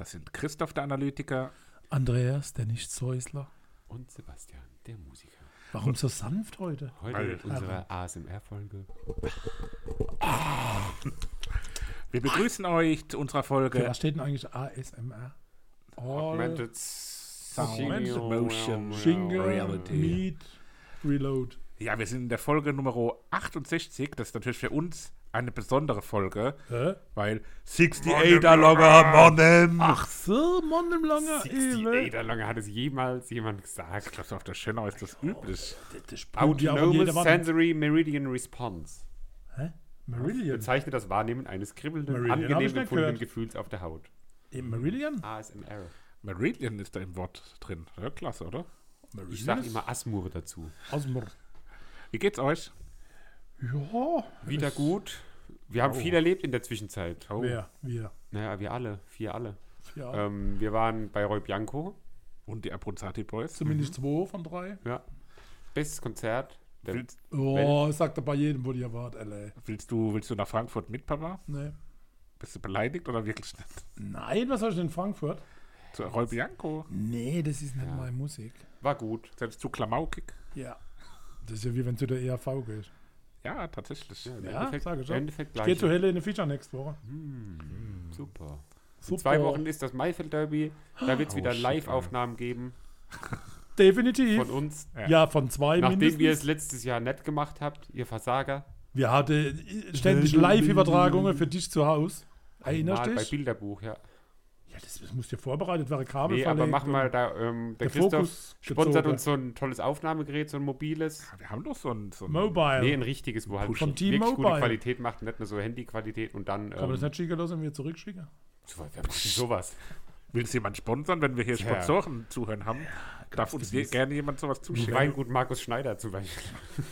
Das sind Christoph der Analytiker. Andreas, der Nichtshäusler. Und Sebastian, der Musiker. Warum so sanft heute? Heute Weil- mit unserer ASMR-Folge. Wir begrüßen euch zu unserer Folge was steht denn eigentlich ASMR? All Augmented Sound Single- Motion Jingle, Reality. Meet, Reload. Ja, wir sind in der Folge Nummer 68. Das ist natürlich für uns eine besondere Folge, Hä? weil 68 er langer Monem. Ach so, Mann im Langer 68 er lange hat es jemals jemand gesagt. Ich glaube, auf der Schönau ist das üblich. Das Autonomous. Sensory Meridian Response Hä? Meridian? bezeichnet das Wahrnehmen eines kribbelnden, Meridian angenehm empfundenen gehört. Gefühls auf der Haut. Im Meridian? ASMR. Meridian ist da im Wort drin. Ja, klasse, oder? Ich sage immer Asmur dazu. Asmur. Wie geht's euch? Ja. Wieder gut. Wir haben Oh. viel erlebt in der Zwischenzeit. Oh. Wer? Wir. Naja, wir alle. Vier alle. Ja. Ähm, wir waren bei Roy Bianco. Und die Abruzzati Boys? Zumindest zwei von drei. Ja. Bestes Konzert. Der, Willst, Oh, sagt er bei jedem, wo ihr wart, LA. willst, du, willst du nach Frankfurt mit, Papa? Nee. Bist du beleidigt oder wirklich nicht? Nein, was soll ich denn in Frankfurt? Zu Roy Bianco? Nee, das ist nicht Ja. meine Musik. war gut. Selbst zu klamaukig? Ja. Das ist ja wie wenn du der ERV gehst. Ja, tatsächlich. im Ja, Endeffekt, ich im. Endeffekt Ich gehe zu gleich. Helene Fischer nächste Woche. Super. In Super. zwei Wochen ist das Maifeld Derby. Da wird es Oh, wieder Live-Aufnahmen geben Definitiv. von uns. ja, von zwei Nachdem ihr es mindestens. letztes Jahr nicht gemacht habt, ihr Versager. Wir hatten ständig Live-Übertragungen für dich zu Hause. Erinnerst du bei dich? Bilderbuch, ja. Ja, das, das muss dir vorbereitet werden. Kabel Nee, aber und wir da, ähm, der, der Christoph Fokus sponsert gezogen. uns so ein tolles Aufnahmegerät, so ein mobiles. Wir haben doch so ein. So ein Mobile. Nee, ein richtiges, wo halt Von wirklich gute T-Mobile. Qualität macht, nicht nur so Handyqualität und dann. Kann man das Ähm, nicht schicken lassen und wir zurückschicken? so, wer macht denn sowas. Will es jemand sponsern, wenn wir hier Tja. Sponsoren zuhören haben? Darf uns je, gerne jemand sowas zuschicken? Weingut Markus Schneider zum Beispiel.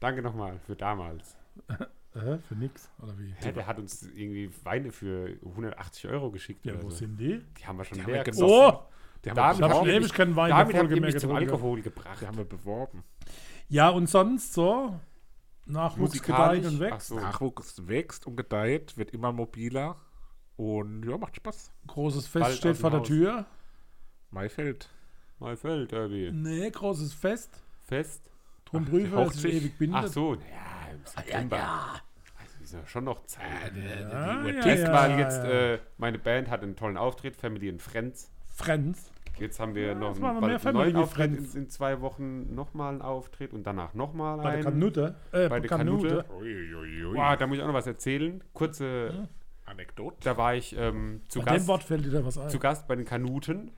Danke nochmal für damals. Äh, für nix, oder wie? Hä, der hat uns irgendwie Weine für 180 Euro geschickt. Ja, oder wo so. sind die? Die haben wir schon Die haben leer wir gesoffen. Oh, Die haben Da wir haben ich habe schon ewig keinen Wein Damit ihr mehr mich zum. Alkohol gebracht. Die haben wir beworben. Ja, und sonst so? Nachwuchs gedeiht und wächst. so. Nachwuchs wächst und gedeiht, wird immer mobiler. Und ja, macht Spaß. Großes Bald Fest steht aus dem vor der Haus. Tür. Maifeld. Maifeld Derby. Nee, großes Fest. Fest. Drum Ach, prüfe, die dass ich ewig bindet. Ach so, naja, im September. Also ist ja schon noch Zeit. Ja, ja, Erstmal ja, jetzt, ja. Äh, meine Band hat einen tollen Auftritt, Family and Friends. Friends. Jetzt haben wir noch einen, wir bald einen neuen Auftritt in, Friends. in zwei Wochen, nochmal einen Auftritt und danach nochmal Bei der einen. Kanute. Äh, Bei der Kanute. Kanute. Wow, da muss ich auch noch was erzählen. Kurze, Anekdote. da war ich ähm, zu, Bei dem Gast, Wort fällt dir da was ein. zu Gast bei den Kanuten.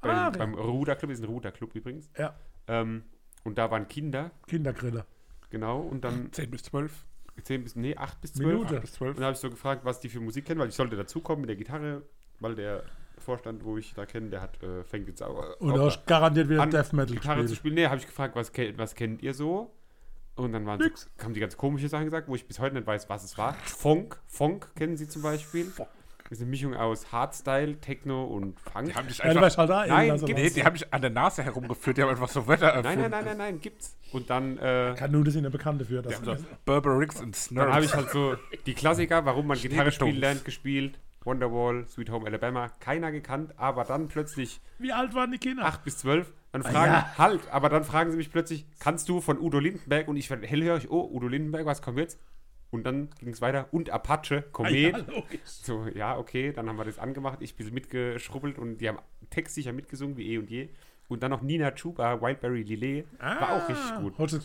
Beim, Ah, ja. beim Ruderclub, ist ein Ruderclub übrigens. Ja, Ähm, und da waren Kinder, Kindergrille. Genau, und dann 10 bis 12. 10 bis, nee, 8 bis 12. Minute. bis 12. Und dann habe ich so gefragt, was die für Musik kennen, weil ich sollte dazukommen mit der Gitarre, weil der Vorstand, wo ich da kenne, der hat, äh, fängt jetzt auch, Und auch garantiert wieder an, Death Metal Gitarre zu gespielt. spielen. Nee, habe ich gefragt, was, was kennt ihr so? Und dann waren so, haben die ganz komische Sachen gesagt, wo ich bis heute nicht weiß, was es war. Funk, Funk kennen sie zum Beispiel. Das ist eine Mischung aus Hardstyle, Techno und Funk. Die haben dich Ja, einfach. weißt halt da Nein, nee, die haben dich an der Nase herumgeführt, die haben einfach so Nein, erfunden. nein, nein, nein, nein, gibt's. Und dann, äh, Kanute sind ja bekannt dafür. Dass haben so Burberricks und dann habe ich halt so die Klassiker, warum man Gitarre spielen lernt, gespielt. Wonderwall, Sweet Home Alabama, keiner gekannt, aber dann plötzlich Wie alt waren die Kinder? 8 bis 12. Dann fragen, ja. halt, aber dann fragen sie mich plötzlich, kannst du von Udo Lindenberg? Und ich werde hellhörig, oh, Udo Lindenberg, was kommt jetzt? Und dann ging es weiter. Und Apache, Komet. Ah, ja. So, ja, okay, dann haben wir das angemacht. Ich ein bisschen mitgeschrubbelt und die haben textsicher mitgesungen wie eh und je. Und dann noch Nina Chuba, Wildberry Lillet. War auch richtig gut. Hast du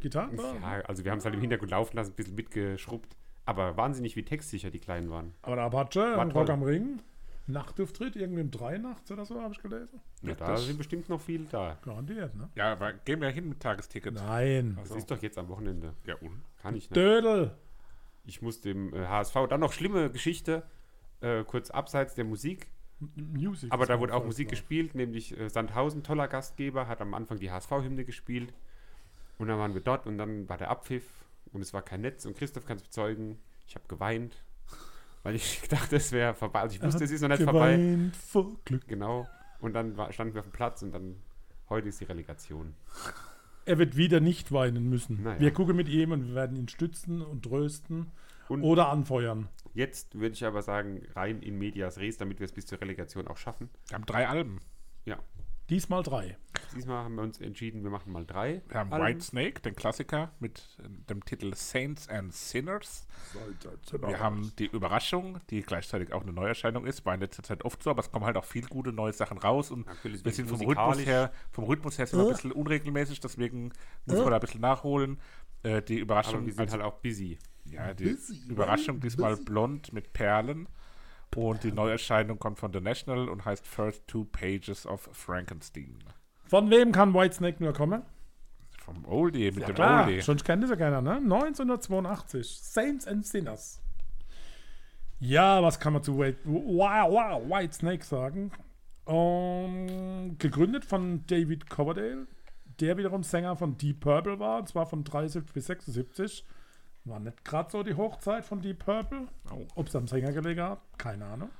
Gitarre? Ja, also wir haben es halt im Hintergrund laufen lassen, ein bisschen mitgeschrubbt. Aber wahnsinnig, wie textsicher die Kleinen waren. Aber der Apache, War am Rock am Ring, Nachtauftritt, irgendwie um drei nachts oder so, habe ich gelesen. Ja, da das- sind bestimmt noch viele da. Garantiert, ne? Ja, aber gehen wir hin mit Tagesticket. Nein. Das ist doch jetzt am Wochenende. Ja, und? Kann ich nicht. Dödel. Ich muss dem äh, HSV, dann noch schlimme Geschichte, äh, kurz abseits der Musik. Music. Aber da wurde auch Musik gespielt, nämlich äh, Sandhausen, toller Gastgeber, hat am Anfang die HSV-Hymne gespielt. Und dann waren wir dort und dann war der Abpfiff und es war kein Netz. Und Christoph kann es bezeugen, ich habe geweint, weil ich dachte, es wäre vorbei. Also ich wusste, es ist noch nicht vorbei. vor Glück. Genau. Und dann war, standen wir auf dem Platz und dann heute ist die Relegation. Er wird wieder nicht weinen müssen. Naja. Wir gucken mit ihm und wir werden ihn stützen und trösten Und oder anfeuern. Jetzt würde ich aber sagen, rein in Medias Res, damit wir es bis zur Relegation auch schaffen. Wir haben drei Alben. Diesmal drei. Diesmal haben wir uns entschieden, wir machen mal drei. Wir haben Alben. White Snake, den Klassiker, mit äh, dem Titel Saints and Sinners. Wir haben die Überraschung, die gleichzeitig auch eine Neuerscheinung ist. War in letzter Zeit oft so, aber es kommen halt auch viele gute neue Sachen raus. Und Natürlich wir sind vom. Rhythmus her, vom Rhythmus her sind wir ein bisschen unregelmäßig, deswegen muss man da ein bisschen nachholen. Äh, die Überraschung, Aber wir sind also- halt auch busy. ja, die Überraschung diesmal blond mit Perlen. Und die Neuerscheinung kommt von The National und heißt First Two Pages of Frankenstein. Von wem kann Whitesnake nur kommen? Vom Oldie, mit Ja dem klar, Oldie. schon kennt ihr ja keiner, ne? 1982. Saints and Sinners. Ja, was kann man zu White, wow, wow, Whitesnake sagen? Ähm, gegründet von David Coverdale, der wiederum Sänger von Deep Purple war, und zwar von 73 bis 76. War nicht gerade so die Hochzeit von Deep Purple. Oh. Ob es am Sänger gelegen hat, keine Ahnung.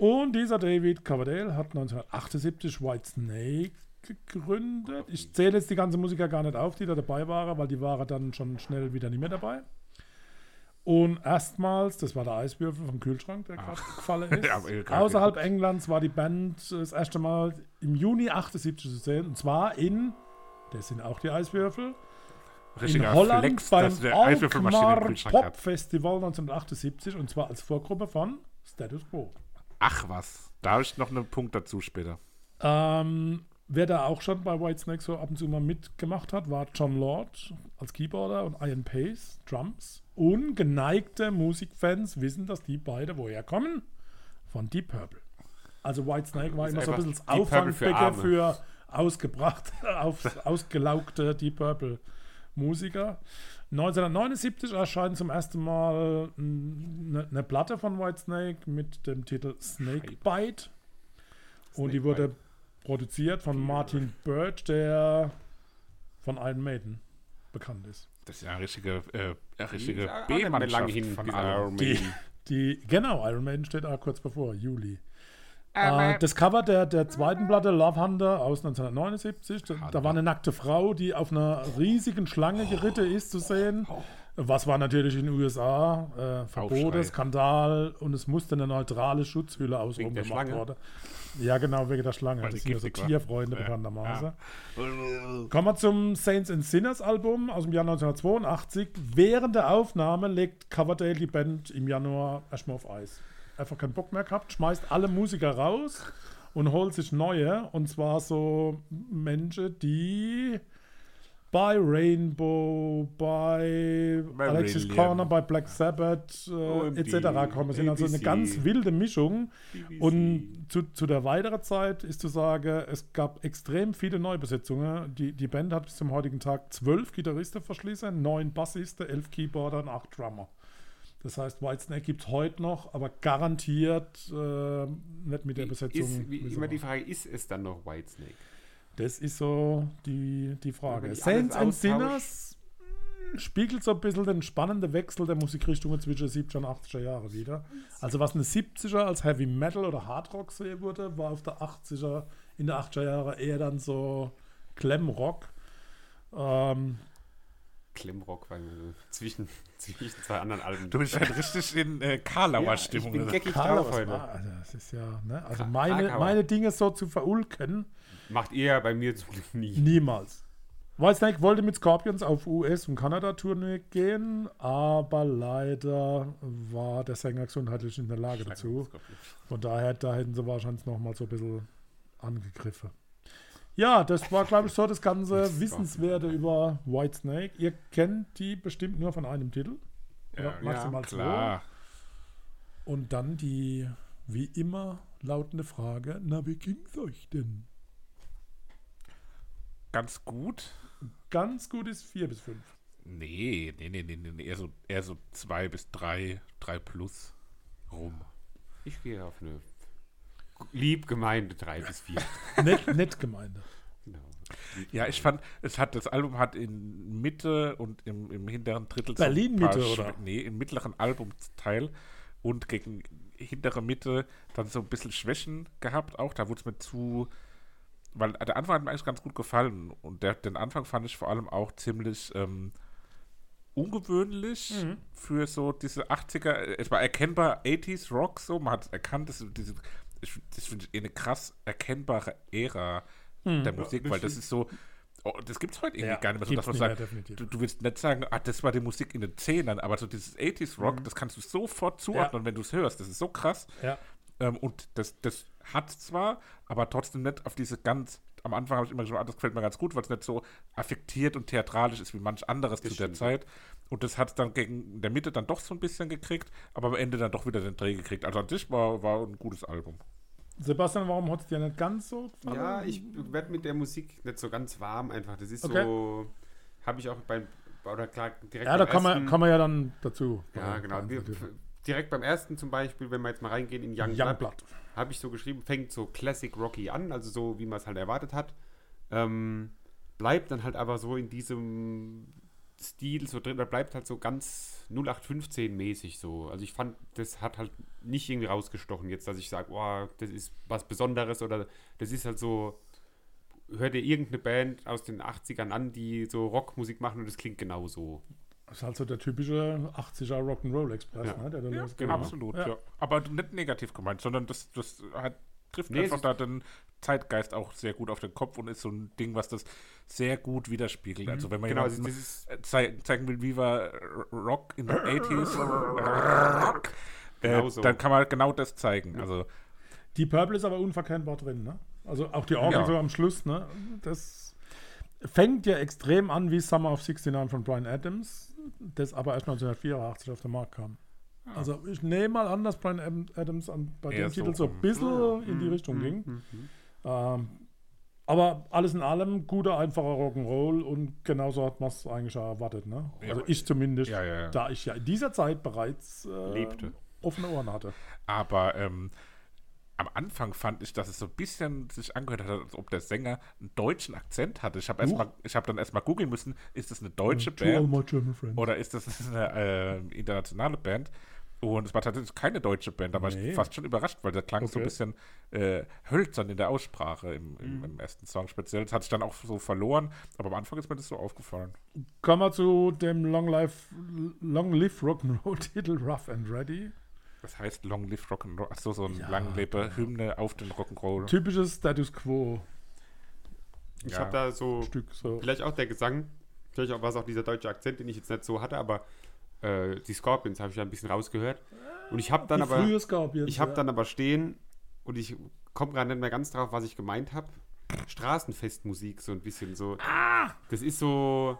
Und dieser David Coverdale hat 1978 Whitesnake gegründet. Ich zähle jetzt die ganze Musiker gar nicht auf, die da dabei waren, weil die waren dann schon schnell wieder nicht mehr dabei. Und erstmals, das war der Eiswürfel vom Kühlschrank, der gerade gefallen ist. Ja, Außerhalb Englands war die Band das erste Mal im Juni 78 zu sehen. Und zwar in, das sind auch die Eiswürfel, Richtiger in Holland Flex, beim Alkmaar Pop. Festival 1978 und zwar als Vorgruppe von Status Quo. Ach was, da habe ich noch einen Punkt dazu später. Ähm, wer da auch schon bei Whitesnake so ab und zu mal mitgemacht hat, war John Lord als Keyboarder und Ian Pace, Drums. Und geneigte Musikfans wissen, dass die beide woher kommen? Von Deep Purple. Also Whitesnake war Ist immer so ein bisschen das für Auffangbecken Arme. für, ausgebracht, auf, ausgelaugte Deep Purple Musiker. 1979 erscheint zum ersten Mal eine ne Platte von Whitesnake mit dem Titel Snake Bite. Und die wurde produziert von Martin Birch, der von Iron Maiden bekannt ist. Das ist ja eine richtige, äh, eine richtige B-Mannschaft hin von. Iron Die, Maiden. die, genau, Iron Maiden steht auch kurz bevor, Juli. Äh, das Cover der, der zweiten Platte, Love Hunter aus 1979, da, da war eine nackte Frau, die auf einer riesigen Schlange geritten ist, zu sehen. Was war natürlich in den USA äh, verboten. Skandal und es musste eine neutrale Schutzhülle außenrum gemacht Schlange? worden. Ja, genau, wegen der Schlange. Weil das die sind ja so war. Tierfreunde Ja, bekanntermaßen. Kommen wir zum Saints and Sinners Album aus dem Jahr 1982. Während der Aufnahme legt Coverdale die Band im Januar erstmal auf Eis. Einfach keinen Bock mehr gehabt, schmeißt alle Musiker raus und holt sich neue. Und zwar so Menschen, die bei Rainbow, bei Marillion. Alexis Corner, bei Black Sabbath äh, OMD, etc. kommen. sind also eine ganz wilde Mischung. BBC. Und zu, zu der weiteren Zeit ist zu sagen, es gab extrem viele Neubesetzungen. Die, die Band hat bis zum heutigen Tag zwölf Gitarristen verschließen, neun Bassisten, elf Keyboarder und acht Drummer. Das heißt, Whitesnake gibt es heute noch, aber garantiert äh, nicht mit der Besetzung. ist, wie immer die. Frage, ist es dann noch Whitesnake? Das ist so die, die Frage. Ich Saints and Sinners mh, spiegelt so ein bisschen den spannenden Wechsel der Musikrichtungen zwischen 70er und 80er Jahre wieder. Also was eine 70er als Heavy Metal oder Hard Rock sehen wurde, war auf der 80er, in der 80er Jahre eher dann so Glam-Rock. Ähm, Klemrock, weil wir zwischen, zwischen zwei anderen Alben. Du bist halt richtig in äh, Karlauer Ja, ich Stimmung. bin oder? geckig drauf heute. also das ist ja, ne? Also Kra- meine, meine Dinge so zu verulken, Macht ihr bei mir zum Glück nie. Niemals. Whitesnake wollte mit Scorpions auf US- und Kanada-Tournee gehen, aber leider war der Sänger gesundheitlich in der Lage dazu. Von daher, da hätten sie wahrscheinlich noch mal so ein bisschen angegriffen. Ja, das war, glaube ich, so das ganze Wissenswerte über Whitesnake. Ihr kennt die bestimmt nur von einem Titel. Oder maximal zwei. Klar. Und dann die, wie immer, lautende Frage: Na, wie ging's euch denn? Ganz gut. Ganz gut ist 4 bis 5. Nee, nee, nee, nee, nee. Eher so, eher so zwei bis drei, drei plus rum. Ich gehe auf eine lieb gemeinte 3 bis 4. Nett, nett Gemeinde. Genau. Ja, ich fand, es hat, das Album hat in Mitte und im, im hinteren Drittel so Berlin paar Mitte, oder? Nee, im mittleren Albumteil und gegen hintere Mitte dann so ein bisschen Schwächen gehabt auch. Da wurde es mir zu, weil der Anfang hat mir eigentlich ganz gut gefallen und der, den Anfang fand ich vor allem auch ziemlich, ähm, ungewöhnlich für so diese 80er, es war erkennbar 80s Rock so, man hat erkannt, dass diese, ich, das finde ich eh eine krass erkennbare Ära der Musik, weil das ist so, oh, das gibt es heute irgendwie Ja, gar nicht mehr so, dass man sagt, du, du willst nicht sagen, ah, das war die Musik in den Zehnern, aber so dieses 80s Rock, das kannst du sofort zuordnen, wenn du es hörst, das ist so krass. Ja. Ähm, und das, das hat zwar, aber trotzdem nicht auf diese ganz, am Anfang habe ich immer gesagt, ah, das gefällt mir ganz gut, weil es nicht so affektiert und theatralisch ist wie manch anderes Das zu der stimmt, Zeit. Und das hat es dann gegen in der Mitte dann doch so ein bisschen gekriegt, aber am Ende dann doch wieder den Dreh gekriegt. Also an sich war, war ein gutes Album. Sebastian, warum hat es dir nicht ganz so gefallen? Ja, ich werde mit der Musik nicht so ganz warm einfach. Das ist Okay. so, habe ich auch beim, oder klar, direkt Ja, da beim kann man, kann man ja dann dazu. Ja, genau. Wir, direkt beim ersten zum Beispiel, wenn wir jetzt mal reingehen in Young, Blood, Youngblood. habe ich so geschrieben, fängt so Classic Rocky an, also so, wie man es halt erwartet hat. Ähm, bleibt dann halt aber so in diesem Stil so drin, da bleibt halt so ganz 0815 mäßig so. Also ich fand, das hat halt nicht irgendwie rausgestochen jetzt, dass ich sage, oh, das ist was Besonderes oder das ist halt so, hört ihr irgendeine Band aus den 80ern an, die so Rockmusik machen und das klingt genauso. Das ist halt so der typische 80er Rock'n'Roll Express, Ja. ne? Der dann Ja, genau. Absolut, Ja. ja. Aber nicht negativ gemeint, sondern das, das hat, trifft Nee, einfach da den Zeitgeist auch sehr gut auf den Kopf und ist so ein Ding, was das sehr gut widerspiegelt. Also wenn man Genau, also zei zeigen will, wie war Rock in den 80s, Rock, äh, Genau so. dann kann man genau das zeigen. Also Die Purple ist aber unverkennbar drin, ne? Also auch die Orgel Ja. so am Schluss, ne? Das fängt ja extrem an wie Summer of 69 von Brian Adams, das aber erst 1984 auf den Markt kam. Also ich nehme mal an, dass Brian Am- Adams an, bei Eher dem Titel so ein bisschen in die Richtung ging. Ähm, aber alles in allem guter, einfacher Rock'n'Roll und genauso hat man es eigentlich auch erwartet. Ne? Ja. Also ich zumindest, Ja, ja, ja. da ich ja in dieser Zeit bereits äh, Lebte. offene Ohren hatte. Aber ähm, am Anfang fand ich, dass es so ein bisschen sich angehört hat, als ob der Sänger einen deutschen Akzent hatte. Ich habe erst Huch. mal, ich habe dann erstmal googeln müssen, ist das eine deutsche Band oder ist das eine äh, internationale Band? Und es war tatsächlich keine deutsche Band, aber ich Nee. war fast schon überrascht, weil der klang so ein Okay. bisschen äh, hölzern in der Aussprache im, im, im ersten Song speziell. Das hat sich dann auch so verloren, aber am Anfang ist mir das so aufgefallen. Kommen wir zu dem Long Life, Long Live Rock'n'Roll Titel Rough and Ready. Das heißt Long Live Rock'n'Roll, achso, so ein Ja, lang lebe Hymne auf den Rock'n'Roll. Typisches Status Quo Ich Ja. habe da so, Stück so. vielleicht auch der Gesang, vielleicht auch war es auch dieser deutsche Akzent, den ich jetzt nicht so hatte, aber äh, die Scorpions habe ich da ein bisschen rausgehört. Und ich habe dann Die aber, frühe Scorpions, ich habe ja. dann aber stehen und ich komme gerade nicht mehr ganz drauf, was ich gemeint habe. Straßenfestmusik so ein bisschen so. Ah! Das ist so,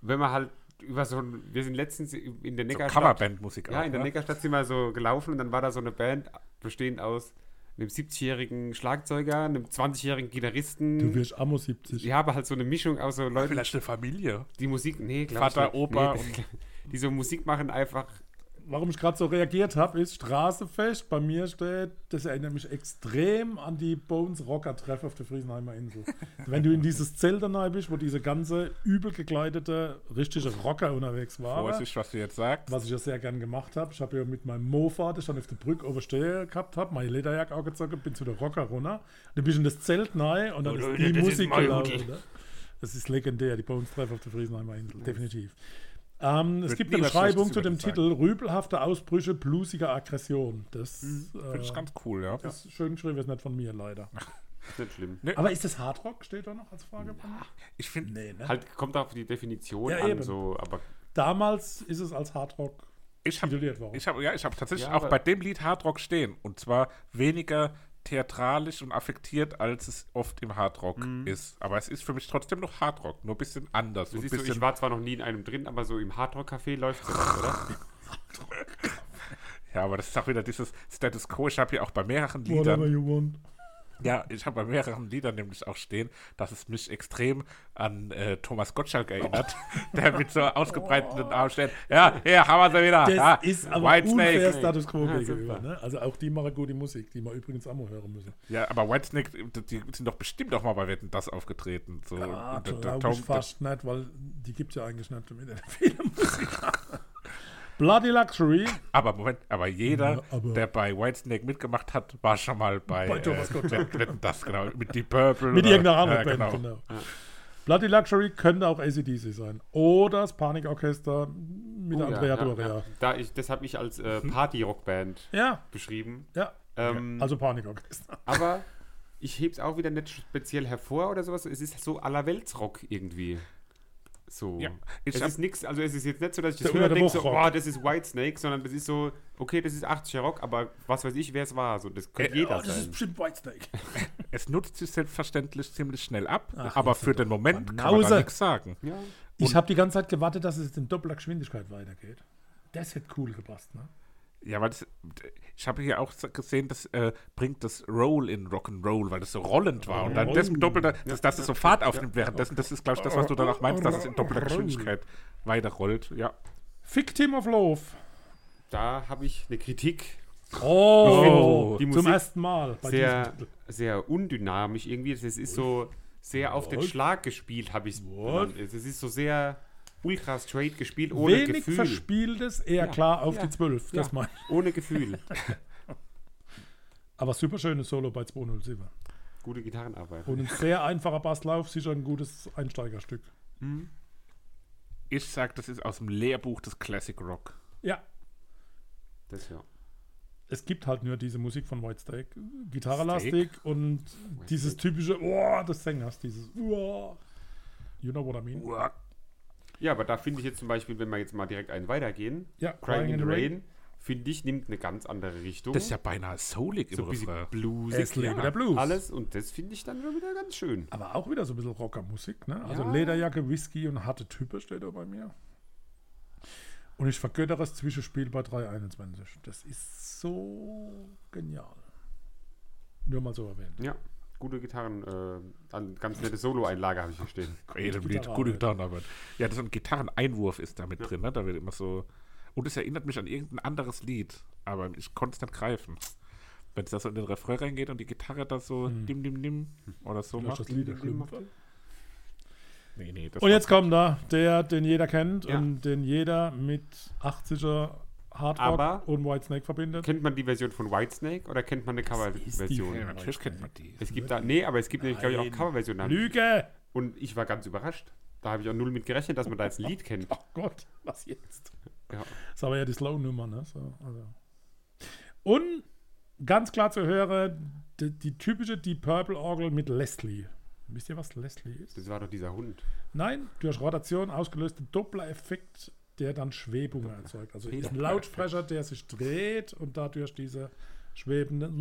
wenn man halt über so ein, wir sind letztens in der So Neckarstadt. Coverband-Musik Ja, auch, in der ne? Neckarstadt sind wir so gelaufen und dann war da so eine Band bestehend aus einem 70-jährigen Schlagzeuger, einem 20-jährigen Gitarristen. Du wirst Ammo 70. ja, aber halt so eine Mischung aus so Leuten, Vielleicht eine Familie. die Musik, nee, glaub Vater, ich nicht. Opa nee, die so Musik machen einfach, Warum ich gerade so reagiert habe, ist Straßefest. Bei mir steht, das erinnert mich extrem an die Bones Rocker Treff auf der Friesenheimer Insel. Wenn du in dieses Zelt rein bist, wo diese ganze übel gekleidete, richtige Rocker unterwegs waren. Vorsicht, was du jetzt sagst. Was ich ja sehr gern gemacht habe. Ich habe ja mit meinem Mofa, das ich dann auf der Brücke overstehe gehabt habe, meine Lederjacke auch gezogen, bin zu der Rocker runter. Dann bin ich in das Zelt rein und dann Oh, ist die Musik gelaufen. Ne? Das ist legendär, die Bones Treff auf der Friesenheimer Insel, definitiv. Ähm, es gibt eine Beschreibung zu dem dich sagen. Titel Rübelhafte Ausbrüche bluesiger Aggression. Das, Finde ich äh, ganz cool, ja. das ist schön geschrieben, ist nicht von mir leider. ist nicht schlimm. Aber ist das Hardrock? Steht da noch als Frage? Ich finde, Nee, ne? Halt kommt auf die Definition Ja, an, eben. so, aber Damals ist es als Hardrock ich habe tituliert worden. ich hab, ja, ich hab tatsächlich Ja, auch bei dem Lied Hardrock stehen. Und zwar weniger theatralisch und affektiert, als es oft im Hardrock ist. Aber es ist für mich trotzdem noch Hardrock, nur ein bisschen anders. das und ist ein so, bisschen, ich war zwar noch nie in einem drin, aber so im Hardrock-Café läuft es, oder? ja, aber das ist auch wieder dieses Status Quo. Ich habe hier auch bei mehreren Whatever Liedern, you want. Ja, ich habe bei mehreren Liedern nämlich auch stehen, dass es mich extrem an äh, Thomas Gottschalk erinnert, der mit so ausgebreiteten Armen steht. Ja, hier haben wir sie wieder. Das ja, ist aber Whitesnake. unfair Status Quo Ja, gegenüber. Ne? Also auch die machen gute Musik, die wir übrigens auch mal hören müssen. Ja, aber Whitesnake, die sind doch bestimmt auch mal bei Wetten das aufgetreten. So. Ah, der glaube ich fast nicht, weil die gibt es ja eigentlich nicht damit viele Musik. Bloody Luxury. Aber Moment, aber jeder, Ja, aber- der bei Whitesnake mitgemacht hat, war schon mal bei, Bei Thomas äh. Wetten- Wetten das, genau. Mit Deep Purple. Mit oder- irgendeiner anderen ja, Band, genau. genau. Bloody Luxury könnte auch ACDC sein. Oder das Panikorchester mit Oh, Andrea ja, Doria. ja. Da ich, das habe ich als äh, Party-Rockband Ja, beschrieben. ja. Ähm, Also Panikorchester. aber ich hebe es auch wieder nicht speziell hervor oder sowas. Es ist so allerweltsrock irgendwie. So. Ja, ich es ist nichts, also es ist jetzt nicht so, dass ich das höre und denke so, oh, das ist Whitesnake, sondern das ist so, okay, das ist 80er Rock, aber was weiß ich, wer es war. So, das könnte Äh, jeder oh, das ist sein. bestimmt Whitesnake. Es nutzt sich selbstverständlich ziemlich schnell ab, Ach, aber für den Moment kann man nichts sagen. Ja. Ich habe die ganze Zeit gewartet, dass es jetzt in doppelter Geschwindigkeit weitergeht. Das hätte cool gepasst, ne? Ja, weil das, ich habe hier auch gesehen, das äh, bringt das Roll in Rock'n'Roll, weil das so rollend war. Und dann das doppelter, dass, dass es so Fahrt aufnimmt währenddessen. Das ist, glaube ich, das, was du dann auch meinst, dass es in doppelter Geschwindigkeit weiterrollt. Ja. Victim of Love. Da habe ich eine Kritik. Oh, die zum Musik ersten Mal. Bei Sehr, diesem Titel. sehr undynamisch irgendwie. Es ist so sehr auf den? Schlag gespielt, habe ich es? Es ist so sehr ultra straight gespielt, ohne Wenig Gefühl. verspieltes, eher Ja, klar auf ja, die 12. Das ja. mein. Ohne Gefühl. Aber super schönes Solo bei 207. Gute Gitarrenarbeit. Und ein sehr einfacher Basslauf, sicher ein gutes Einsteigerstück. Ich sag, das ist aus dem Lehrbuch des Classic Rock. Ja, Das ja. es gibt halt nur diese Musik von Whitesnake. Gitarrelastig und dieses typische, oh, des Sängers, dieses, oh. You know what I mean? Ja, aber da finde ich jetzt zum Beispiel, wenn wir jetzt mal direkt einen weitergehen, Ja, Crying in the Rain, finde ich, nimmt eine ganz andere Richtung. Das ist ja beinahe soulig im so ein bisschen Refrain. bluesig. Es lebe der Blues. Alles und das finde ich dann wieder ganz schön. Aber auch wieder so ein bisschen Rockermusik, ne? Also Ja. Lederjacke, Whisky und harte Type steht da bei mir. Und ich vergöttere das Zwischenspiel bei 321. Das ist so genial. Nur mal so erwähnt. Ja, gute Gitarren, äh, an- ganz nette Solo-Einlage habe ich hier stehen. Lied, Gitarrenarbeit. gute Gitarrenarbeit. Ja, das ist ein Gitarreneinwurf ist da mit drin, ne? Da wird immer so. Und es erinnert mich an irgendein anderes Lied, aber ich konnte es nicht greifen. Wenn es da so in den Refrain reingeht und die Gitarre da so dim dim dim oder so Vielleicht macht. das Lied ist schlimm. Nee, nee, das Und jetzt kommt da der, den jeder kennt Ja. und den jeder mit 80er Hardrock Aber- und Whitesnake verbindet. Kennt man die Version von Whitesnake oder kennt man eine Coverversion? Ja, natürlich kennt man die. Es gibt da, nee, aber es gibt nämlich, glaube ich, auch. Coverversionen. Lüge! Und ich war ganz überrascht. Da habe ich auch null mit gerechnet, dass man da jetzt ein Lied kennt. Oh Gott, was jetzt? Ja. Das ist aber ja die Slow-Nummer, ne? So, also. Und ganz klar zu hören, die, die typische Deep Purple-Orgel mit Leslie. Wisst ihr, was Leslie ist? Das war doch dieser Hund. Nein, durch Rotation ausgelöste Doppler-Effekt, der dann Schwebungen erzeugt. Also ist ein Lautsprecher, der sich dreht und dadurch diese schwebenden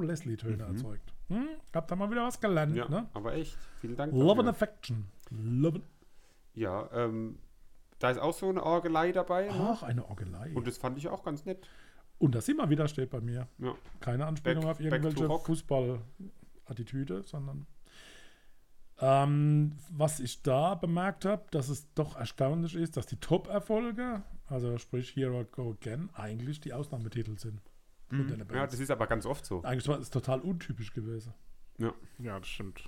Leslie-Töne erzeugt. Hm? Habt ihr mal wieder was gelernt, Ja, ne? aber echt. Vielen Dank. Love and. Affection. Love Ja, ähm, da ist auch so eine Orgelei dabei. Ne? Ach, eine Orgelei. Und das fand ich auch ganz nett. Und das immer wieder steht bei mir. Ja. Keine Anspielung Back- auf irgendwelche. Fußball-Attitüde, sondern ähm, was ich da bemerkt habe, dass es doch erstaunlich ist, dass die Top-Erfolge, also sprich Here I Go Again, eigentlich die Ausnahmetitel sind. Den Ja, das ist aber ganz oft so. eigentlich war es total untypisch gewesen. Ja. Ja, das stimmt.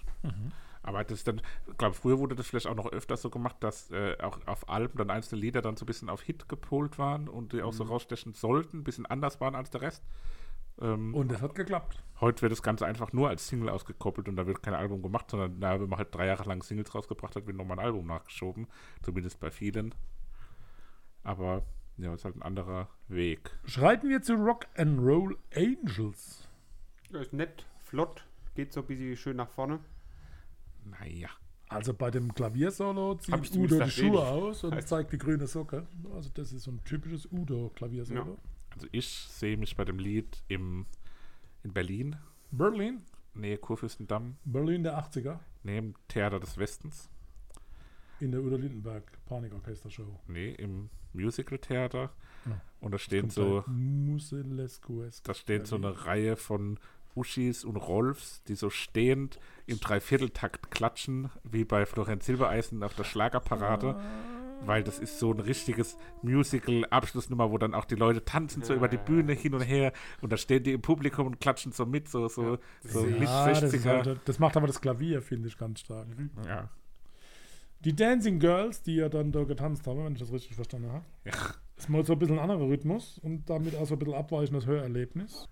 Aber das ist dann, ich glaube, früher wurde das vielleicht auch noch öfters so gemacht, dass äh, auch auf Alben dann einzelne Lieder dann so ein bisschen auf Hit gepolt waren und die auch so rausstechen sollten, ein bisschen anders waren als der Rest. Ähm, Und das hat geklappt. heute wird das Ganze einfach nur als Single ausgekoppelt und da wird kein Album gemacht, sondern na, wenn man halt drei Jahre lang Singles rausgebracht hat, wird nochmal ein Album nachgeschoben. Zumindest bei vielen. Aber ja, ist halt ein anderer Weg. Schreiten wir zu Rock and Roll Angels. ja. Ist nett, flott, geht so ein bisschen schön nach vorne. Naja. Also bei dem Klaviersolo zieht Udo die. Schuhe aus und zeigt die grüne Socke. Also das ist so ein typisches Udo-Klaviersolo. Ja. Also ich sehe mich bei dem Lied im, in Berlin, Berlin, Nähe Kurfürstendamm, Berlin der 80er. neben Theater des Westens. In der Udo Lindenberg Panikorchester-Show. Nee, im Musical-Theater. Ja. Und da stehen Kommt so, da stehen so eine Reihe von Uschis und Rolfs, die so stehend im Dreivierteltakt klatschen, wie bei Florian Silbereisen auf der Schlagerparade. Weil das ist so ein richtiges Musical-Abschlussnummer, wo dann auch die Leute tanzen so über die Bühne hin und her und da stehen die im Publikum und klatschen so mit, so, so, so mit Ja, das, ist 60er. halt, das macht aber das Klavier, finde ich, ganz stark. Ja. Die Dancing Girls, die ja dann da getanzt haben, wenn ich das richtig verstanden habe, Ja. ist mal so ein bisschen ein anderer Rhythmus und damit auch so ein bisschen abweichendes Hörerlebnis.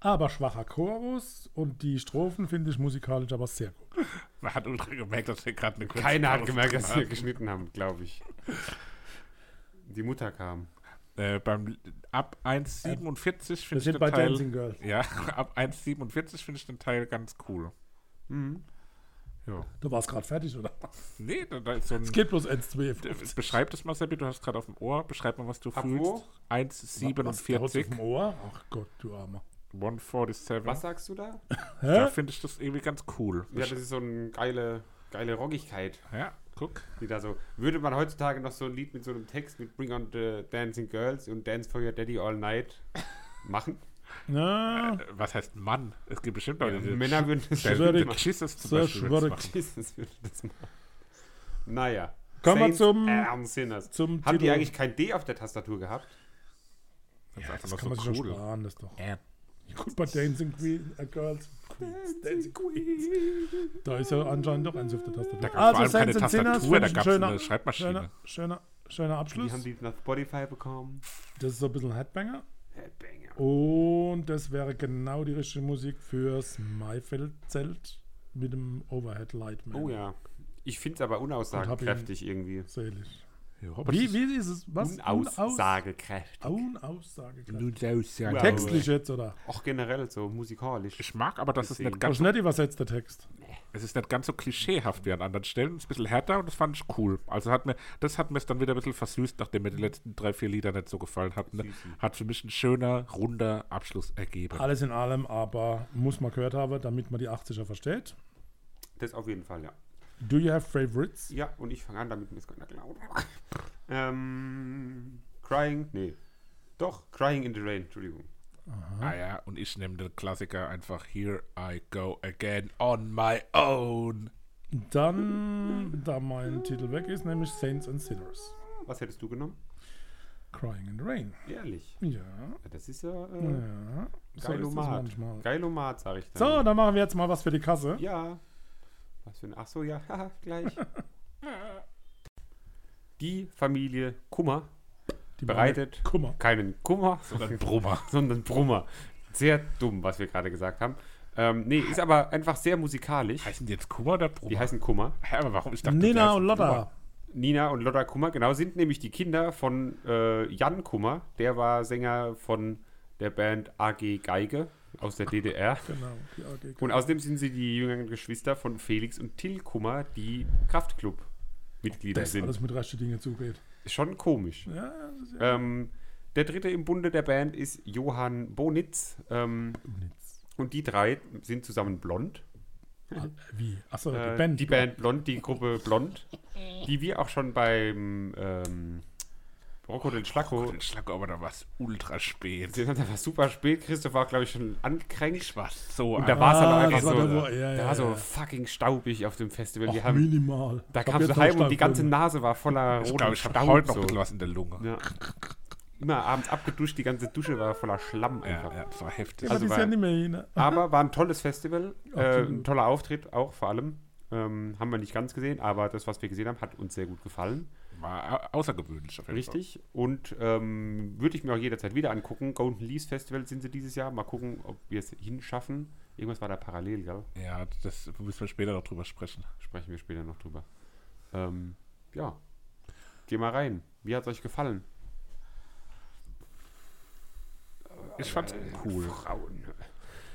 aber schwacher Chorus und die Strophen finde ich musikalisch aber sehr gut. Man hat ultra gemerkt, dass wir gerade eine kurze Keiner hat gemerkt, dass wir geschnitten haben, glaube ich. Die Mutter kam. Äh, beim, ab 1,47 Wir finde ich sind den bei Teil. Dancing Girl. Ja, ab 1,47 finde ich den Teil ganz cool. Mhm. Ja. Du warst gerade fertig, oder? Nee, da, da ist so ein. Es geht bloß 1, 2, Beschreib das mal, Seppi, du hast gerade auf dem Ohr. Beschreib mal, was du Ab fühlst. wo? 1,47. auf dem Ohr? Ach Gott, du Armer. 147. Was sagst du da? Da Hä? finde ich das irgendwie ganz cool. Ja, das ist so eine geile, geile Rockigkeit, Ja, guck. die da so. Würde man heutzutage noch so ein Lied mit so einem Text mit Bring on the Dancing Girls und Dance for Your Daddy All Night machen? Na, Äh, Was heißt Mann? Es gibt bestimmt Leute, die Männer würden das Schwierig. Jesus zum Sehr schwierig. Jesus würde das machen. Naja. Kommen wir zum- and Sinners. zum Haben die Titel. eigentlich kein D auf der Tastatur gehabt? Das ist Ja, einfach das noch kann man so sich schon cool. sparen, das doch. Ja. Gut, bei Dancing Queen, äh, Girls. Queens, Dancing Queens. Da ist ja anscheinend doch eins auf der Tastatur. Da gab es vor allem keine Tastatur, da gab ein es eine Schreibmaschine. schöner, schöner, schöner Die Abschluss. haben die nach Spotify bekommen. Das ist so ein bisschen Headbanger. Headbanger. Und das wäre genau die richtige Musik fürs Maifeld-Zelt mit dem Overhead Lightman. Oh ja. Ich finde es aber unaussagekräftig irgendwie. Selig. Ja, aber Wie, das wie ist es? Was? Unaussagekräftig. Unaussagekräftig. Unaussagekräftig. Textlich jetzt, oder? Auch generell so musikalisch. Ich mag aber, dass es nicht Das ganz ist nicht übersetzt, der Text. es ist nicht ganz so klischeehaft wie an anderen Stellen. Es ist ein bisschen härter und das fand ich cool. Also hat mir, das hat mir es dann wieder ein bisschen versüßt, nachdem mir die letzten drei, vier Lieder nicht so gefallen hatten. Ne? Hat für mich ein schöner, runder Abschluss ergeben. Alles in allem, aber muss man gehört haben, damit man die 80er versteht. Das auf jeden Fall, ja. Do you have favorites? Ja, und ich fange an, damit mir es keiner glaubt. ähm, Crying, nee. Doch, Crying in the Rain, Entschuldigung. Ah ja, und ich nehme den Klassiker einfach Here I Go Again on my own. Dann, da mein Titel weg ist, nämlich Saints and Sinners. Was hättest du genommen? Crying in the Rain. Ehrlich. Ja, Ja, Das ist ja äh, ja. So Geilomat. manchmal. Geilomat, sag ich dann. So, dann machen wir jetzt mal was für die Kasse. Ja. Was für ein. Ach so, ja, gleich. Die Familie Kummer Die bereitet Kummer. keinen Kummer, Sondern Brummer. sondern Brummer. Sehr dumm, was wir gerade gesagt haben. Ähm, nee, ist aber einfach sehr musikalisch. Heißen die jetzt Kummer oder Brummer? Die heißen Kummer. Hä, aber warum? Ich dachte, Nina und Lotta. Nina und Lotta Kummer, genau, sind nämlich die Kinder von äh, Jan Kummer. Der war Sänger von der Band AG Geige aus der DDR. Genau, die AG. Und außerdem sind sie die jüngeren Geschwister von Felix und Till Kummer, die Kraftclub-Mitglieder sind. alles mit rechten Dingen zugeht. Ist schon komisch. Ja, das ist ja Ähm, der dritte im Bunde der Band ist Johann Bonitz. Ähm, und die drei sind zusammen blond. Ah, Wie? Achso, Äh, die Band. die Band Blond, die Gruppe Blond, die wir auch schon beim ähm, Rocco del Schlacco Den Schlag aber da war es ultra spät. haben. Da war super spät. Christoph war, glaube ich, schon angekränkt. Ich war so Und da war es aber einfach war so, der, wo- ja, da ja, war so ja. fucking staubig auf dem Festival. Die Ach, haben, minimal. da Ich kamst du heim und die ganze Nase war voller ich rotem glaube, ich habe Staub. heute noch ein so. bisschen was in der Lunge. Ja. Immer abends abgeduscht, die ganze Dusche war voller Schlamm einfach. ja, das war heftig. Also war- ist ja nicht mehr hin. Aber war ein tolles Festival, äh, ein toller Auftritt auch vor allem. Ähm, haben wir nicht ganz gesehen, aber das, was wir gesehen haben, hat uns sehr gut gefallen. War au- außergewöhnlich auf jeden Richtig. Und ähm, würde ich mir auch jederzeit wieder angucken. Golden Leaves Festival sind sie dieses Jahr. Mal gucken, ob wir es hinschaffen. Irgendwas war da parallel, gell? Fall. Ja, das müssen wir später noch drüber sprechen. Sprechen wir später noch drüber. Ähm, ja. Geh mal rein. Wie hat es euch gefallen? Ich fand's cool. Frauen.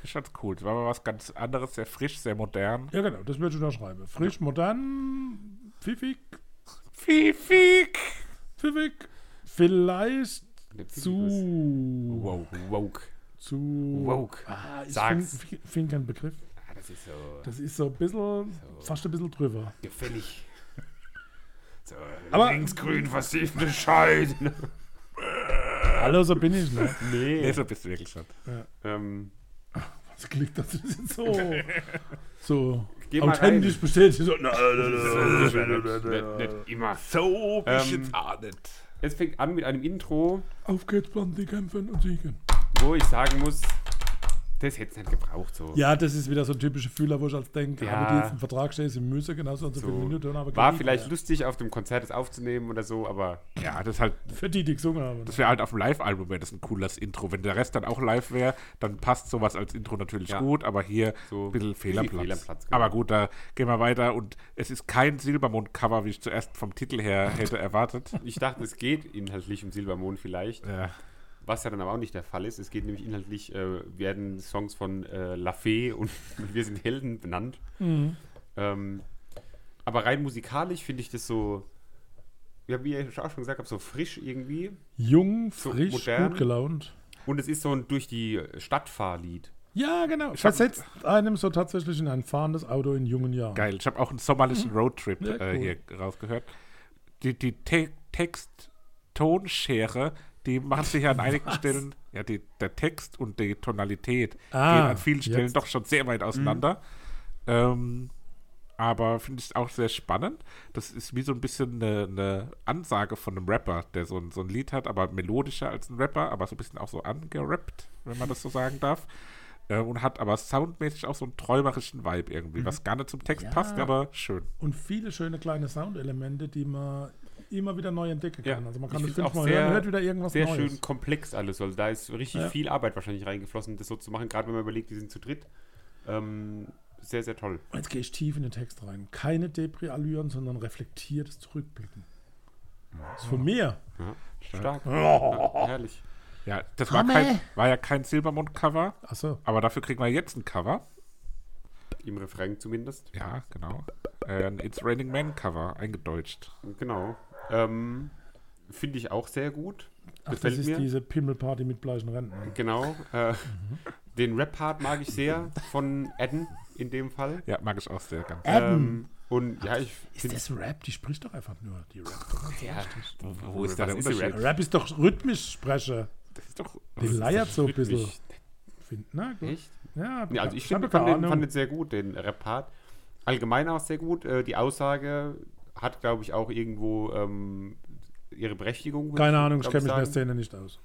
Ich fand's cool. Es war mal was ganz anderes, sehr frisch, sehr modern. Ja, genau, das würde ich unterschreiben. Frisch, modern, pfiffig, Fifik! pfiffig. Vielleicht zu. Woke. Woke. Zu. Woke. Ah, ich Sag's. finde find keinen Begriff. Ah, das ist so Das ist so ein bisschen, fast ein bisschen drüber. gefällig. So, Aber- linksgrün versiffte Scheiße. Hallo, so bin ich, ne? Nee, Nee. so bist du wirklich schon. Ähm, Was klingt das jetzt so? So Geh authentisch bestätigt. So, na, nicht, nicht, nicht immer. So bist du ähm, jetzt auch nicht. Es fängt an mit einem Intro, Auf geht's, Blond, die kämpfen und siegen. wo ich sagen muss, Das hätte es nicht gebraucht so. Ja, das ist wieder so ein typischer Fühler, wo ich als denke, Ja. aber die jetzt im Vertrag stehen, sie müssen genauso und so, So. viele Minuten, aber War vielleicht Lied lustig, auf dem Konzert das aufzunehmen oder so, aber Ja, das ist halt, mehr. Für die, die gesungen haben. das wäre halt auf dem Live-Album wäre das ein cooles Intro. Wenn der Rest dann auch live wäre, dann passt sowas als Intro natürlich Ja. gut, aber hier So ein bisschen Fehlerplatz. Fehlerplatz, genau. Aber gut, da gehen wir weiter und es ist kein Silbermond-Cover, wie ich zuerst vom Titel her hätte erwartet. ich dachte, es geht inhaltlich um Silbermond vielleicht. Ja. Was ja dann aber auch nicht der Fall ist. Es geht nämlich inhaltlich, äh, werden Songs von äh, La Fee und Wir sind Helden benannt. Mhm. Ähm, aber rein musikalisch finde ich das so, ja, wie ich auch schon gesagt habe, so frisch irgendwie. Jung, So frisch, modern. gut gelaunt. Und es ist so ein durch die Stadt-Fahrlied. Ja, genau. Ich hab- Versetzt einem so tatsächlich in ein fahrendes Auto in jungen Jahren. Geil. Ich habe auch einen sommerlichen Roadtrip Ja, äh, cool. hier rausgehört. Die, die Te Text-Tonschere, die machen sich ja an einigen Stellen, ja, die, der Text und die Tonalität Ah, gehen an vielen Stellen jetzt. doch schon sehr weit auseinander. Ähm, aber finde ich auch sehr spannend. Das ist wie so ein bisschen eine, eine Ansage von einem Rapper, der so ein, so ein Lied hat, aber melodischer als ein Rapper, aber so ein bisschen auch so angerappt, wenn man das so sagen darf. Äh, und hat aber soundmäßig auch so einen träumerischen Vibe irgendwie, was gar nicht zum Text Ja. passt, aber schön. Und viele schöne kleine Soundelemente, die man immer wieder neu entdecken Ja, kann. Also man kann ich das fünfmal sehr- hören, hört wieder irgendwas Sehr Neues. schön komplex alles. Also da ist richtig Ja. viel Arbeit wahrscheinlich reingeflossen, das so zu machen. Gerade wenn man überlegt, die sind zu dritt. Ähm, sehr, sehr toll. Jetzt gehe ich tief in den Text rein. Keine Depri-Allüren, sondern reflektiertes Zurückblicken. Das ist von mir. Ja, stark. Ja, herrlich. Ja, das war, kein, war ja kein Silbermond-Cover, Achso. aber dafür kriegen wir jetzt ein Cover. Im Refrain zumindest. Ja, genau. Äh, ein It's Raining Men Cover, eingedeutscht. Genau. Ähm, Finde ich auch sehr gut. Ach, das ist mir. diese Pimmelparty mit bleichen Renten. Genau. Äh, Den Rap-Part mag ich sehr von Eden in dem Fall. Ja, mag ich auch sehr gern. Adam. Ähm, und ja, ich Ist finde. das Rap? Die spricht doch einfach nur. Die Rap. Ja. Wo, wo ist da der Unterschied? Rap? Rap ist doch rhythmisch sprechen. Das ist doch. Die leiert so ein bisschen. na gut. Echt? Ja, Ja, also ich finde, fand, den, fand den sehr gut, den Rap-Part. Allgemein auch sehr gut. Äh, die Aussage hat, glaube ich, auch irgendwo ähm, ihre Berechtigung. Keine Ahnung, ich kenne mich in der. Szene nicht aus.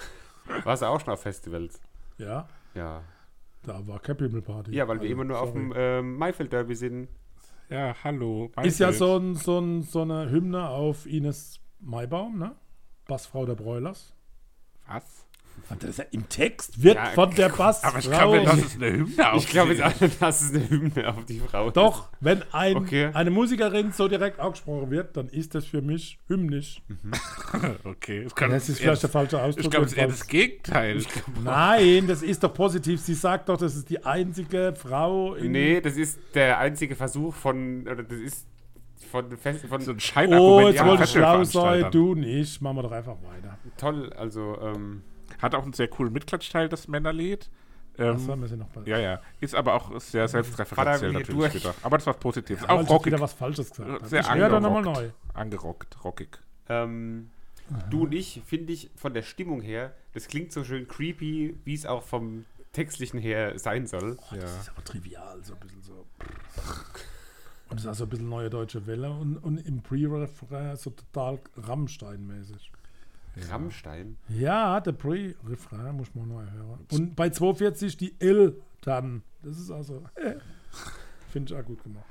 Warst du auch schon auf Festivals? Ja, Ja. da war keine Pimmelparty. Ja, weil wir Also, immer nur auf sorry. dem ähm, Maifeld-Derby sind. Ja, hallo. Ist ja Maifeld. so, ein, so, ein, so eine Hymne auf Ines Maibaum, ne? Bassfrau der Broilers. Was? Und das ist ja Im Text wird Ja, von der Bassfrau. Aber ich glaube, das ist eine Hymne auf Ich glaube dass es eine Hymne auf die Frau Doch, wenn ein, Okay. eine Musikerin so direkt ausgesprochen wird, dann ist das für mich hymnisch. Okay. Kann, Das ist eher vielleicht der das- falsche Ausdruck. ich glaube, es ist eher das Gegenteil. Nein, das ist doch positiv. Sie sagt doch, das ist die einzige Frau in. Nee, das ist der einzige Versuch von, oder das ist von, Fest, von So ein Oh, Scheinargument jetzt von wollte ich schlau sein, du nicht. Machen wir doch einfach weiter. toll, also ähm, Hat auch einen sehr coolen Mitklatschteil, das Männerlied. Ähm, Was haben wir sie noch bei? ja, ja. Ist aber auch sehr selbstreferenziell natürlich durch. wieder. Aber das war positiv. Ja, auch rockig. wieder was Falsches gesagt. Sehr Ich nochmal angerockt. neu. Angerockt, rockig. ähm, du und ich, finde ich, von der Stimmung her, das klingt so schön creepy, wie es auch vom textlichen her sein soll. Ja. Das ist aber trivial, so ein bisschen so. Und es ist auch so ein bisschen neue deutsche Welle und, und im Pre-Refrain so total Rammstein-mäßig. Rammstein. Ja, der Pre-Refrain muss man neu hören. Und bei 42 die L dann. Das ist also. Finde ich auch gut gemacht.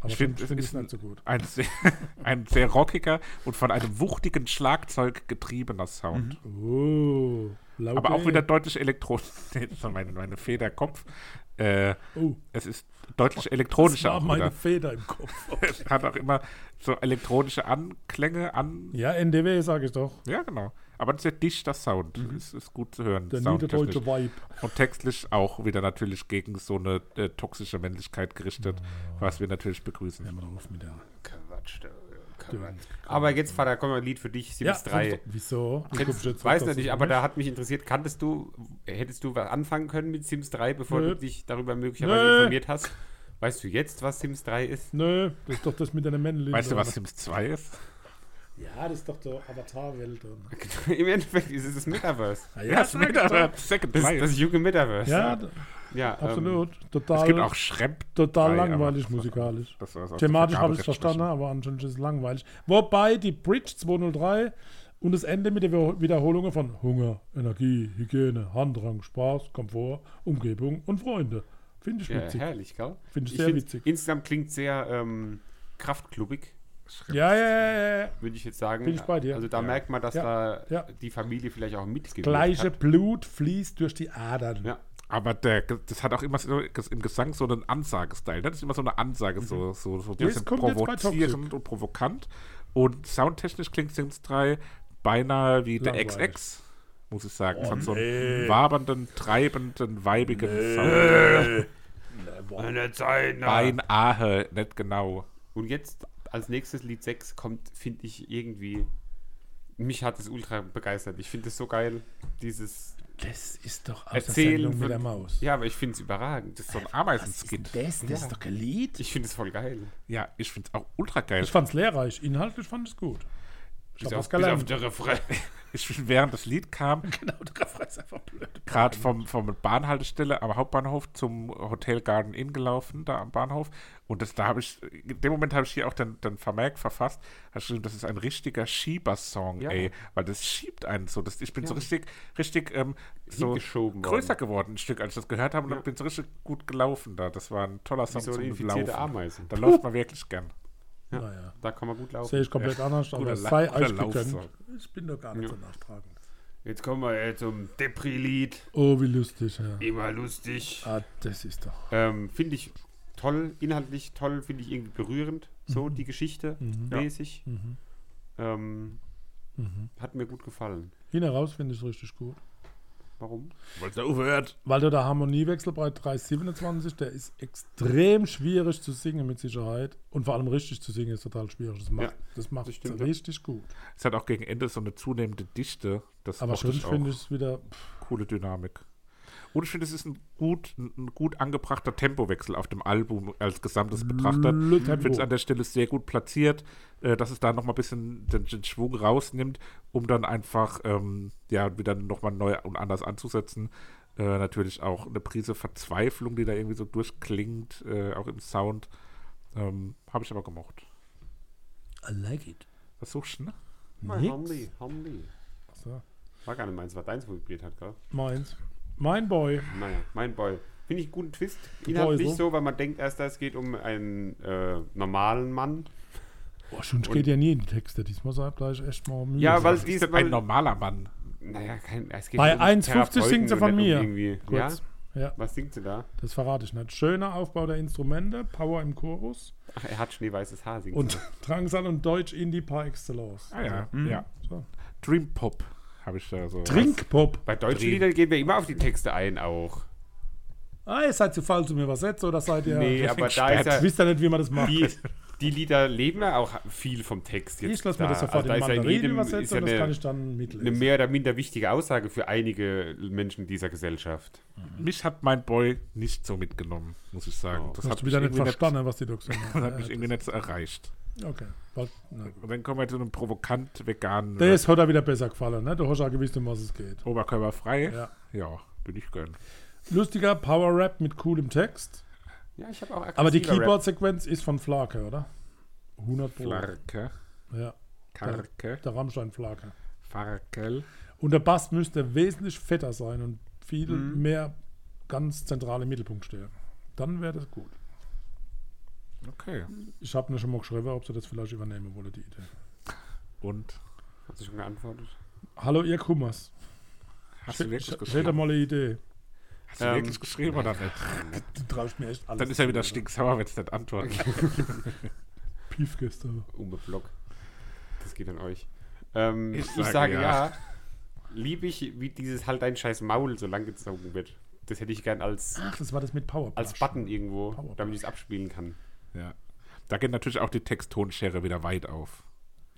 Aber Ich finde find, es nicht so gut. Ein sehr, ein sehr rockiger und von einem wuchtigen Schlagzeug getriebener Sound. Oh, laut Aber auch wieder deutlich elektronisch. Das meine, meine Federkopf. Äh, Oh, es ist deutlich das elektronischer war auch meine wieder. Feder im Kopf. Es hat auch immer so elektronische Anklänge an. ja, NDW sage ich doch. Ja, genau. Aber ein sehr dichter Sound. Ist, ist gut zu hören. Mhm. Der niederdeutsche Vibe. Und textlich auch wieder natürlich gegen so eine äh, toxische Männlichkeit gerichtet, was wir natürlich begrüßen. Ja, mal drauf mit der. Quatsch. der Aber jetzt, Vater, komm mal ein Lied für dich, Sims ja, 3. Wieso? Das Kennst, guck ich jetzt weiß das aber da hat mich interessiert, kanntest du, hättest du was anfangen können mit Sims 3, bevor Nö. du dich darüber möglicherweise Nö. informiert hast? Weißt du jetzt, was Sims 3 ist? Nö, das ist doch das mit deiner Männlichen. Weißt du, was Sims 2 ist? Ja, das ist doch der Avatar-Welt. und- Im Endeffekt ist es das Metaverse. Ah, Ja, sag ich doch. Metaverse, Second Das, das junge Metaverse. ja, ja ähm, absolut. Total, es gibt auch Schremp. total langweilig das war- musikalisch. Das war aus der Thematisch habe ich es verstanden, aber anscheinend ist es langweilig. Wobei die Bridge 203 Und das Ende mit der Wiederho- Wiederholung von Hunger, Energie, Hygiene, Handrang, Spaß, Komfort, Umgebung und Freunde. Finde ich Ja, witzig. herrlich, gell? Finde ich Ich sehr witzig. Insgesamt klingt sehr ähm, kraftklubbig, Ja, ja, ja, ja. würde ich jetzt sagen. Bin ich bei dir. Also da Ja. merkt man, dass Ja, da ja. die Familie vielleicht auch mitgewirkt Gleiche hat. Blut fließt durch die Adern. Ja. Aber der, das hat auch immer so im Gesang so einen Ansagestyle. ne? Das ist immer so eine Ansage, so, so, so ein Das bisschen provozierend und provokant. Und soundtechnisch klingt Sims 3 beinahe wie der Langweilig. XX, muss ich sagen. Oh, Von so einem nee. wabernden, treibenden, weibigen Sound. Meine Zeit, na. Beinahe, nicht genau. Und jetzt als nächstes Lied 6 kommt, finde ich irgendwie. Mich hat es ultra begeistert. Ich finde es so geil, dieses Das ist doch aus Erzählen der Sendung mit der Maus. Ja, aber ich finde es überragend. Das ist So ein Ameisenskit. Das, das ist doch kein Lied. ich finde es voll geil. Ja, ich finde es auch ultra geil. Ich fand's lehrreich. Inhaltlich fand ich es gut. Ich Bis auf, bis auf der Refrain. Ich während das Lied kam, Genau, der Refrain ist einfach blöd. gerade vom, vom Bahnhaltestelle am Hauptbahnhof zum Hotel Garden Inn gelaufen, da am Bahnhof. Und das, da habe ich, in dem Moment habe ich hier auch den, den Vermerk verfasst, geschrieben, das ist ein richtiger Schiebersong, Ja. ey. Weil das schiebt einen so. Das, ich bin so Ja. richtig, richtig ähm, so größer worden. geworden, ein Stück, als ich das gehört habe. Und Ja. dann bin so richtig gut gelaufen da. Das war ein toller Wie Song so eine zum Laufen. Ameise. Da läuft man wirklich gern. Ja. Naja. Da kann man gut laufen. Sehe ich komplett anders, aber es sei euch gegönnt. Ich bin doch gar nicht Ja. so nachtragend. Jetzt kommen wir äh, zum Depri-Lied. Oh, wie lustig, ja. Immer lustig. Ah, das ist doch. Ähm, finde ich toll, inhaltlich toll, finde ich irgendwie berührend. So die Geschichte Mhm. mäßig. Mhm. Ähm, Mhm. hat mir gut gefallen. Hin heraus finde ich es richtig gut. Warum? Weil es aufhört. Weil du der Harmoniewechsel bei 327, der ist extrem schwierig zu singen mit Sicherheit. Und vor allem richtig zu singen ist total schwierig. Das macht, Ja, das macht das stimmt, ja. richtig gut. Es hat auch gegen Ende so eine zunehmende Dichte. Das Aber auch. finde ich es wieder. Pff, coole Dynamik. Und ich finde, es ist ein gut, ein gut angebrachter Tempowechsel auf dem Album als Gesamtes betrachtet. Ich finde es an der Stelle sehr gut platziert, äh, dass es da nochmal ein bisschen den, den Schwung rausnimmt, um dann einfach ähm, ja, wieder nochmal neu und anders anzusetzen. Äh, natürlich auch eine Prise Verzweiflung, die da irgendwie so durchklingt, äh, auch im Sound. Ähm, Habe ich aber gemocht. I like it. Was suchst du, ne? Handy, Handy. So. War gar nicht meins, war deins, wo vibriert hat, gell? Meins. Mein Boy. Naja, mein Boy. Finde ich einen guten Twist. Inhaltlich so, weil man denkt erst, es geht um einen äh, normalen Mann. Boah, schon geht ja nie in die Texte. Diesmal sei gleich echt mal Mühe. Ja, weil Was ist ein normaler Mann? naja, kein, es geht Bei um 1,50 Therapeuten singt sie von mir. Irgendwie, ja? Kurz. Ja, Was singt sie da? das verrate ich nicht. Schöner Aufbau der Instrumente, Power im Chorus Ach, er hat schneeweißes Haar, singt und. Drangsal und Deutsch Indie par excellence. Ah ja, Mhm. ja. So. Dream Pop habe ich da so. Trinkpop. Bei deutschen Drehen. Liedern gehen wir immer auf die Texte ein auch. Ah, ihr seid zu faul zu mir übersetzen oder seid ihr. nee, aber da ist ja, Wisst ihr nicht, wie man das macht? die, die Lieder leben ja auch viel vom Text. Jetzt ich lasse mir da. das sofort Also da in ja Mandarin jedem ist übersetzen ja und das kann eine, ich dann eine mitlesen. mehr oder minder wichtige Aussage für einige Menschen dieser Gesellschaft. Mich hat mein Boy nicht so mitgenommen, muss ich sagen. Oh. Das Du hat hast mich wieder nicht verstanden, was die da gesagt Das haben. hat mich irgendwie nicht so erreicht. Okay. Und dann kommen wir zu einem provokant veganen Das hat er wieder besser gefallen, ne? Du hast ja gewusst, um was es geht. Oberkörperfrei. Ja. Ja, bin ich gönn. Lustiger Power-Rap mit coolem Text. Ja, ich habe auch Aber die. Keyboard-Sequenz ist von Flake, oder? 100 Pro. Flarke, Ja, Karke, der Rammstein Flake. Farkel. Und der Bass müsste wesentlich fetter sein und viel Mhm. mehr ganz zentral im Mittelpunkt stehen. Dann wäre das gut. Okay. Ich habe mir schon mal geschrieben, ob sie das vielleicht übernehmen wollen, die Idee. Und Hast du schon geantwortet? Hallo, ihr Kummers. hast du wirklich Hätte geschrieben? mal eine Idee. Hast du Ähm, wirklich geschrieben oder nicht? Du traust mir echt alles. Dann ist er wieder stinksauer, wenn es nicht antwortet. oder? Pief gestern. Umbeblock. Das geht an euch. Ähm, Ich ich, sage sage, ja. ja. Liebe ich, wie dieses halt dein scheiß Maul so lang gezogen wird. Das hätte ich gern als, Ach, das war das mit Power. als Button irgendwo, Powerpush. damit ich es abspielen kann. Ja. Da geht natürlich auch die Texttonschere wieder weit auf.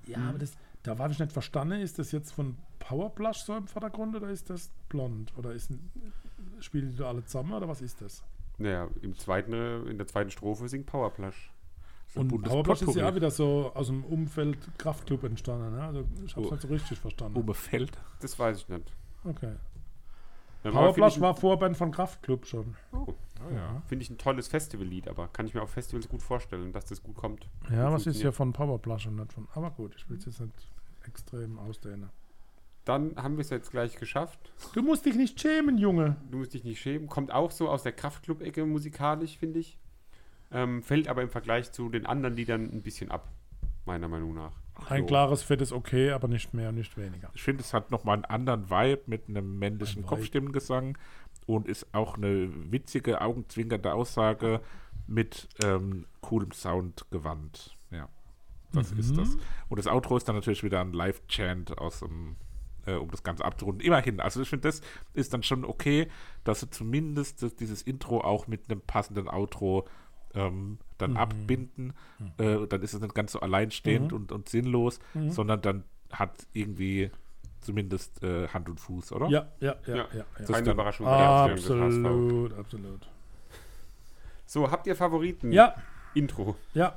Ja, aber das, da war ich nicht verstanden. Ist das jetzt von Powerblush so im Vordergrund oder ist das blond? Oder ist ein, spielen die da alle zusammen oder was ist das? Naja, im zweiten, äh, in der zweiten Strophe singt Powerplush. So ein Und Powerblush ist ja auch wieder so aus dem Umfeld Kraftclub entstanden. Ne? Also ich habe es Oh. nicht so richtig verstanden. Umefeld. Das weiß ich nicht. Okay. Finde war Vorband von Kraftclub schon. oh, Oh, ja. finde ich ein tolles Festivallied, aber kann ich mir auf Festivals gut vorstellen, dass das gut kommt. Ja, was ist ja von Powerblush und nicht von. Aber gut, ich will es jetzt nicht extrem ausdehne. Dann haben wir es jetzt gleich geschafft. Du musst dich nicht schämen, Junge. Du musst dich nicht schämen. Kommt auch so aus der Kraftclub-Ecke musikalisch, finde ich. Ähm, fällt aber im Vergleich zu den anderen Liedern ein bisschen ab, meiner Meinung nach. Ein So. klares Fett ist okay, aber nicht mehr und nicht weniger. Ich finde, es hat nochmal einen anderen Vibe mit einem männlichen Ein. Kopfstimmengesang und ist auch eine witzige, augenzwinkernde Aussage mit ähm, coolem Soundgewand. Ja, das ist das. Und das Outro ist dann natürlich wieder ein Live-Chant aus dem, äh, um das Ganze abzurunden. Immerhin, also ich finde, das ist dann schon okay, dass sie zumindest das, dieses Intro auch mit einem passenden Outro ähm, dann abbinden. Äh, dann ist es nicht ganz so alleinstehend und, und sinnlos, sondern dann hat irgendwie zumindest äh, Hand und Fuß, oder? Ja, ja, ja, Ja. ja. ja. Das Keine Überraschung. Absolut, absolut. So, habt ihr Favoriten? Ja, Intro. ja.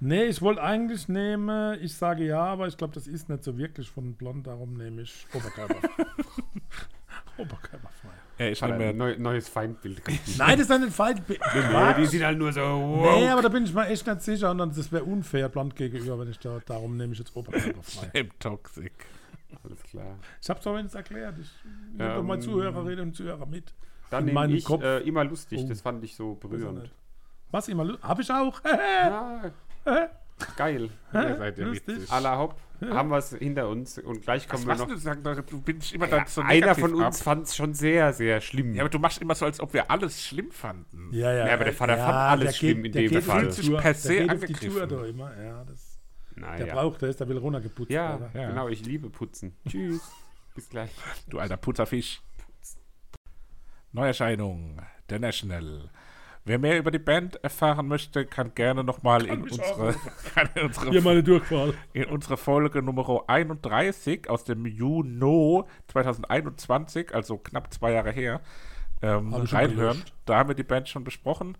Nee, ich wollte eigentlich nehmen, ich sage ja, aber ich glaube, das ist nicht so wirklich von Blond, darum nehme ich Oberkörper. Oberkörperfrei. Ich Hat nehme ein mir neu, neues Feindbild. Nein, das ist ein Fall. nee, die sind halt nur so. Wow. Nee, aber da bin ich mal echt nicht sicher und dann, das wäre unfair Blond gegenüber, wenn ich da, darum nehme ich jetzt Oberkörperfrei. im Toxic. Alles klar. Ich habe es doch wenigstens erklärt. Ich nehme Ähm, doch mal Zuhörerinnen und Zuhörer mit. Dann nehme ich Kopf. äh, immer lustig. Oh. Das fand ich so berührend. Was immer? Habe ich auch. Ja, geil. Ihr seid ja Lustig. witzig. À la Hopp haben wir es hinter uns und gleich Was kommen wir machst noch. du sagen? Du ich immer Ja, dann so einer von uns fand es schon sehr, sehr schlimm. Ja, aber du machst immer so, als ob wir alles schlimm fanden. Ja, ja. Ja, aber der Vater fand alles der schlimm in der dem geht Fall. die Fühlt sich per se der geht auf die. Tour da immer. Ja, das, der naja. braucht das, der will runtergeputzt Ja. Ja. genau. Ich liebe Putzen. Tschüss. Bis gleich. Du alter Putzerfisch. Neuerscheinung, The National. Wer mehr über die Band erfahren möchte, kann gerne nochmal in unsere, in unsere Hier meine Durchfall. in unsere Folge Nummer 31 aus dem Juni 2021, also knapp zwei Jahre her, ähm, reinhören. Da haben wir die Band schon besprochen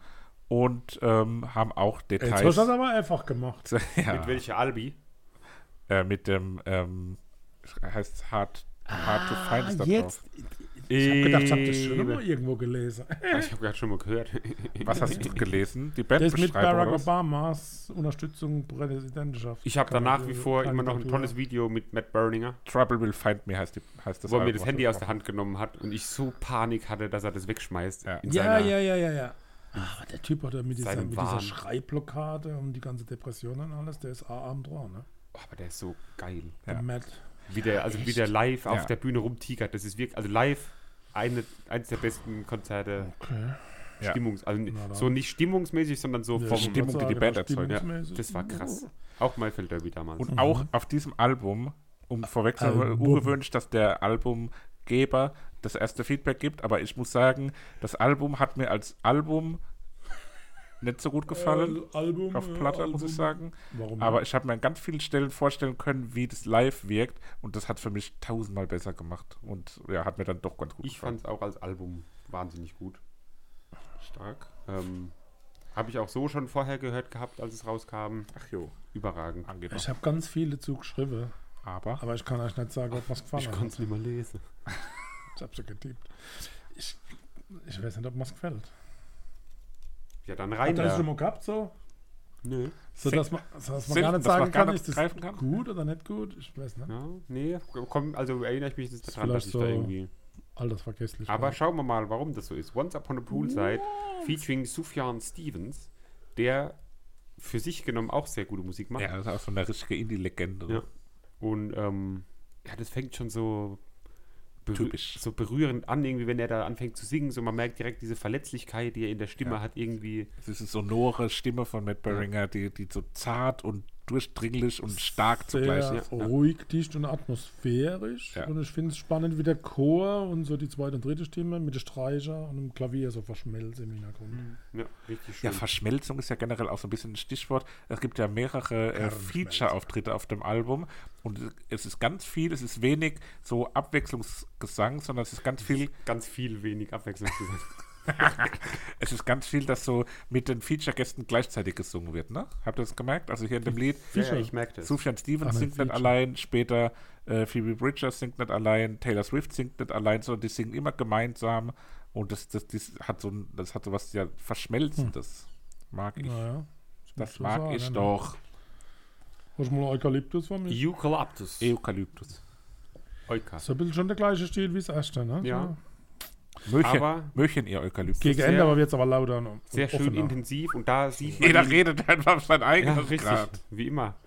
und ähm, haben auch Jetzt hast Details. du das aber einfach gemacht. ja, Mit welcher Albi? äh, mit dem, ähm, heißt Hard, hard to Find Ah, jetzt. drauf. Ich habe gedacht, ich habe das schon mal irgendwo gelesen. Ich habe gerade schon mal gehört. Was hast du gelesen? Die Das mit Bandbeschreibung Barack oder was? Obamas Unterstützung Präsidentschaft. Ich habe da nach wie vor immer noch ein tolles Video mit Matt Berninger, Trouble Will Find Me heißt, die, heißt das wo er mir das Handy aus der. Hand genommen hat und ich so Panik hatte, dass er das wegschmeißt. Ja. in Ja, seiner- ja, ja, ja, ja. Aber der Typ hat ja mit dieser, mit dieser. Schreibblockade und die ganze Depression und alles, der ist arm dran, ne? Oh, aber der ist so geil. Ja. Der Matt. Wie der, also wie der live auf Ja. der Bühne rumtigert. Das ist wirklich, also live eine, eines der besten Konzerte. Okay. Stimmungs, also Na so nicht stimmungsmäßig, sondern so Ja, vom. Stimmung, die die Band erzeugt. Ja, stimmungsmäßig. das war krass. Auch Maifeld Derby damals. Und Mhm. auch auf diesem Album, um vorwegzunehmen, Album. ungewöhnlich, dass der Albumgeber das erste Feedback gibt, aber ich muss sagen, das Album hat mir als Album nicht so gut gefallen. Äh, Album, auf äh, Platte, muss ich Album. sagen. Warum? Aber ich habe mir an ganz vielen Stellen vorstellen können, wie das live wirkt. Und das hat für mich tausendmal besser gemacht. Und ja, hat mir dann doch ganz gut Ich gefallen. fand es auch als Album wahnsinnig gut. stark. Ähm, Habe ich auch so schon vorher gehört gehabt, als es rauskam. Ach jo, Überragend. angeht ich habe ganz viele zugeschrieben, Aber aber ich kann euch nicht sagen, ob was gefallen Ich hat. konnte es nicht mehr lesen. Ich habe so getippt. Ich, ich weiß nicht, ob mir es gefällt. Ja, dann Hat rein er das da. schon mal gehabt, so? Nö. So, dass man, so, dass man Sinn, gar nicht sagen gar kann, nicht ist das kann? gut oder nicht gut? Ich weiß nicht. Ja, nee, komm, also erinnere ich mich jetzt daran, dass ich da so irgendwie. Altersvergesslich. Aber schauen wir mal, warum das so ist. Once Upon a Poolside featuring Sufjan Stevens, der für sich genommen auch sehr gute Musik macht. ja, das ist auch so eine richtige Indie-Legende. Ja. Und ähm, ja, das fängt schon so, berü Typisch. so berührend an, irgendwie, wenn er da anfängt zu singen. So, man merkt direkt diese Verletzlichkeit, die er in der Stimme Ja. hat, irgendwie. Es ist eine sonore Stimme von Matt Beringer, die, die so zart und durchdringlich und stark zugleich sehr ist. ja. ruhig, dicht und atmosphärisch. Ja. Und ich finde es spannend, wie der Chor und so die zweite und dritte Stimme mit der Streicher und dem Klavier so verschmelzen im Hintergrund. Ja, richtig schön. Ja, Verschmelzung ist ja generell auch so ein bisschen ein Stichwort. Es gibt ja mehrere äh. Feature-Auftritte auf dem Album und es ist ganz viel, es ist wenig so Abwechslungsgesang, sondern es ist ganz viel, Ganz viel wenig Abwechslung. es ist ganz viel, dass so mit den Feature-Gästen gleichzeitig gesungen wird, ne? Habt ihr das gemerkt? Also hier in dem Lied, ja, Fischer. ich merke das. Sufjan Stevens singt nicht Feature. allein, später äh, Phoebe Bridgers singt nicht allein, Taylor Swift singt nicht allein, sondern die singen immer gemeinsam und das, das, das hat so ein, das hat so was ja verschmelzendes. Mag ich. Naja, das so mag sagen, ich ne? doch. Hast du mal Eukalyptus von mir? Eukalyptus. Eukalyptus. Euka. So ein bisschen schon der gleiche Stil wie das erste, ne? Ja. Möchen, Aber Möchen ihr Eukalyptus. Gegen sehr- Ende, aber jetzt aber lauter und Sehr schön offener. intensiv und da sieht man. Jeder ihn- redet einfach sein ja, eigenes richtig, Grad. wie immer.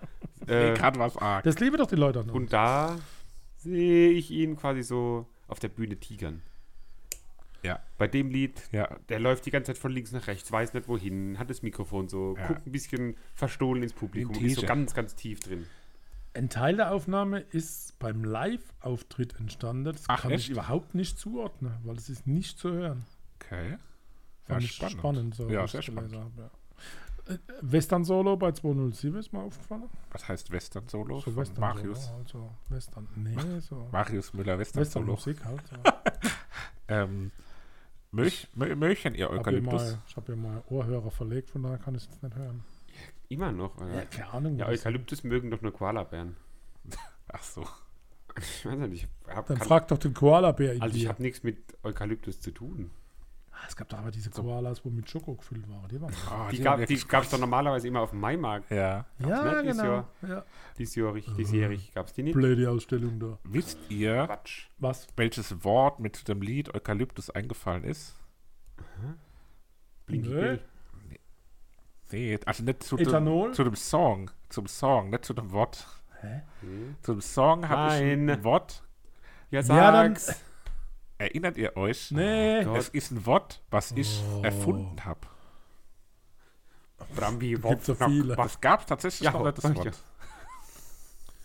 Äh, Grad was arg. Das liebe doch die Leute noch. und da sehe ich ihn quasi so auf der Bühne tigern. Ja. Bei dem Lied, Ja, der läuft die ganze Zeit von links nach rechts, weiß nicht wohin, hat das Mikrofon so, Ja. guckt ein bisschen verstohlen ins Publikum, ist so ganz, ganz tief drin. Ein Teil der Aufnahme ist beim Live-Auftritt entstanden. Das Ach, kann echt? ich überhaupt nicht zuordnen, weil es ist nicht zu hören. okay. Fand Ja, ich spannend. spannend. so, Ja, sehr spannend. habe, ja. Äh, Western Solo bei 207 ist mir aufgefallen. Was heißt Western Solo? So Western Marius. Solo, also Western. Nee, so. Marius Müller Western, Western Solo. Musik halt. So. Ähm, Möch, ihr Eukalyptus. mal, ich habe hier mal Ohrhörer verlegt, von daher kann ich es jetzt nicht hören. Immer noch. Oder? Ja, keine Ahnung. Ja. Eukalyptus mögen doch nur Koalabären. Ach so. Ich weiß nicht, ich hab, Dann kann, frag doch den Koala-Bär also ich habe nichts mit Eukalyptus zu tun. Ah, es gab doch aber diese Koalas, wo mit Schoko gefüllt waren. Die waren Oh, Die, gab, die gab es doch normalerweise immer auf dem Maimarkt. Ja. Ja, nicht dieses genau. Jahr? Ja. Diesjährig, diesjährig gab es die nicht. Blöde Ausstellung da. Wisst ihr, Quatsch. Was? welches Wort mit dem Lied Eukalyptus eingefallen ist? Blinky. Bill. Nee, also nicht zu Ethanol? dem, zu dem Song. Zum Song, nicht zu dem Wort. Hä? Nee. Zum Song habe ich ein. Wort. Ja, Ja, dann- sag's. Erinnert ihr euch? Nee. Gott. Es ist ein Wort, was ich Oh. erfunden habe. Brambi, Gibt's so viele. Gab es tatsächlich Ja, noch nicht, das Wort.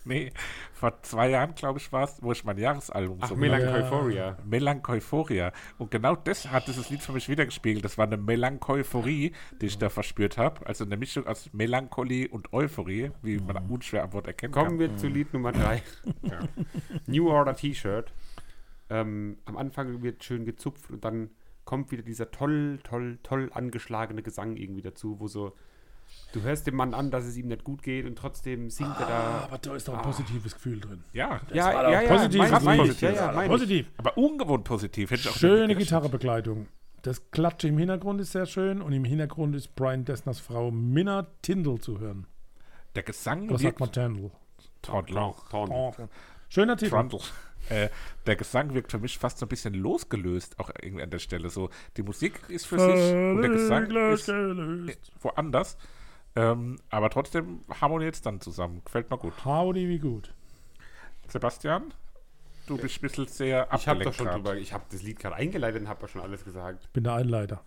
Nee, vor zwei Jahren, glaube ich, war es, wo ich mein Jahresalbum Ach, so Melancholia. Melancholia. Und genau das hat dieses Lied für mich wiedergespiegelt. Das war eine Melankophorie, die ich da verspürt habe. Also eine Mischung aus Melancholie und Euphorie, wie man unschwer am Wort erkennen Kommen kann. wir zu Lied Nummer 3. New Order T-Shirt. Ähm, am Anfang wird schön gezupft und dann kommt wieder dieser toll, toll, toll angeschlagene Gesang irgendwie dazu, wo so, du hörst dem Mann an, dass es ihm nicht gut geht und trotzdem singt er Ah, da. aber da ist doch ein Ah. positives Gefühl drin. Ja, Ja, war ja, ja, positiv, mein, was mein ich, ja, ja, mein ich. Positiv. aber ungewohnt positiv. Hätte ich auch Schöne. Gitarrebegleitung. Das Klatsche im Hintergrund ist sehr schön und im Hintergrund ist Brian Dessners Frau Minna Tindall zu hören. Der Gesang Oder sagt man. Tindall? Trondler. Torn. Schöner Titel. Trundle. Äh, der Gesang wirkt für mich fast so ein bisschen losgelöst, auch irgendwie an der Stelle. So, die Musik ist für sich und der Gesang ist gelöst. woanders. Ähm, aber trotzdem harmoniert es dann zusammen. Gefällt mir gut. Howdy, wie gut. Sebastian, du bist ein bisschen sehr Ich habe doch abgelenkt schon grad. drüber, ich habe das Lied gerade eingeleitet und habe ja schon alles gesagt. Bin der Einleiter.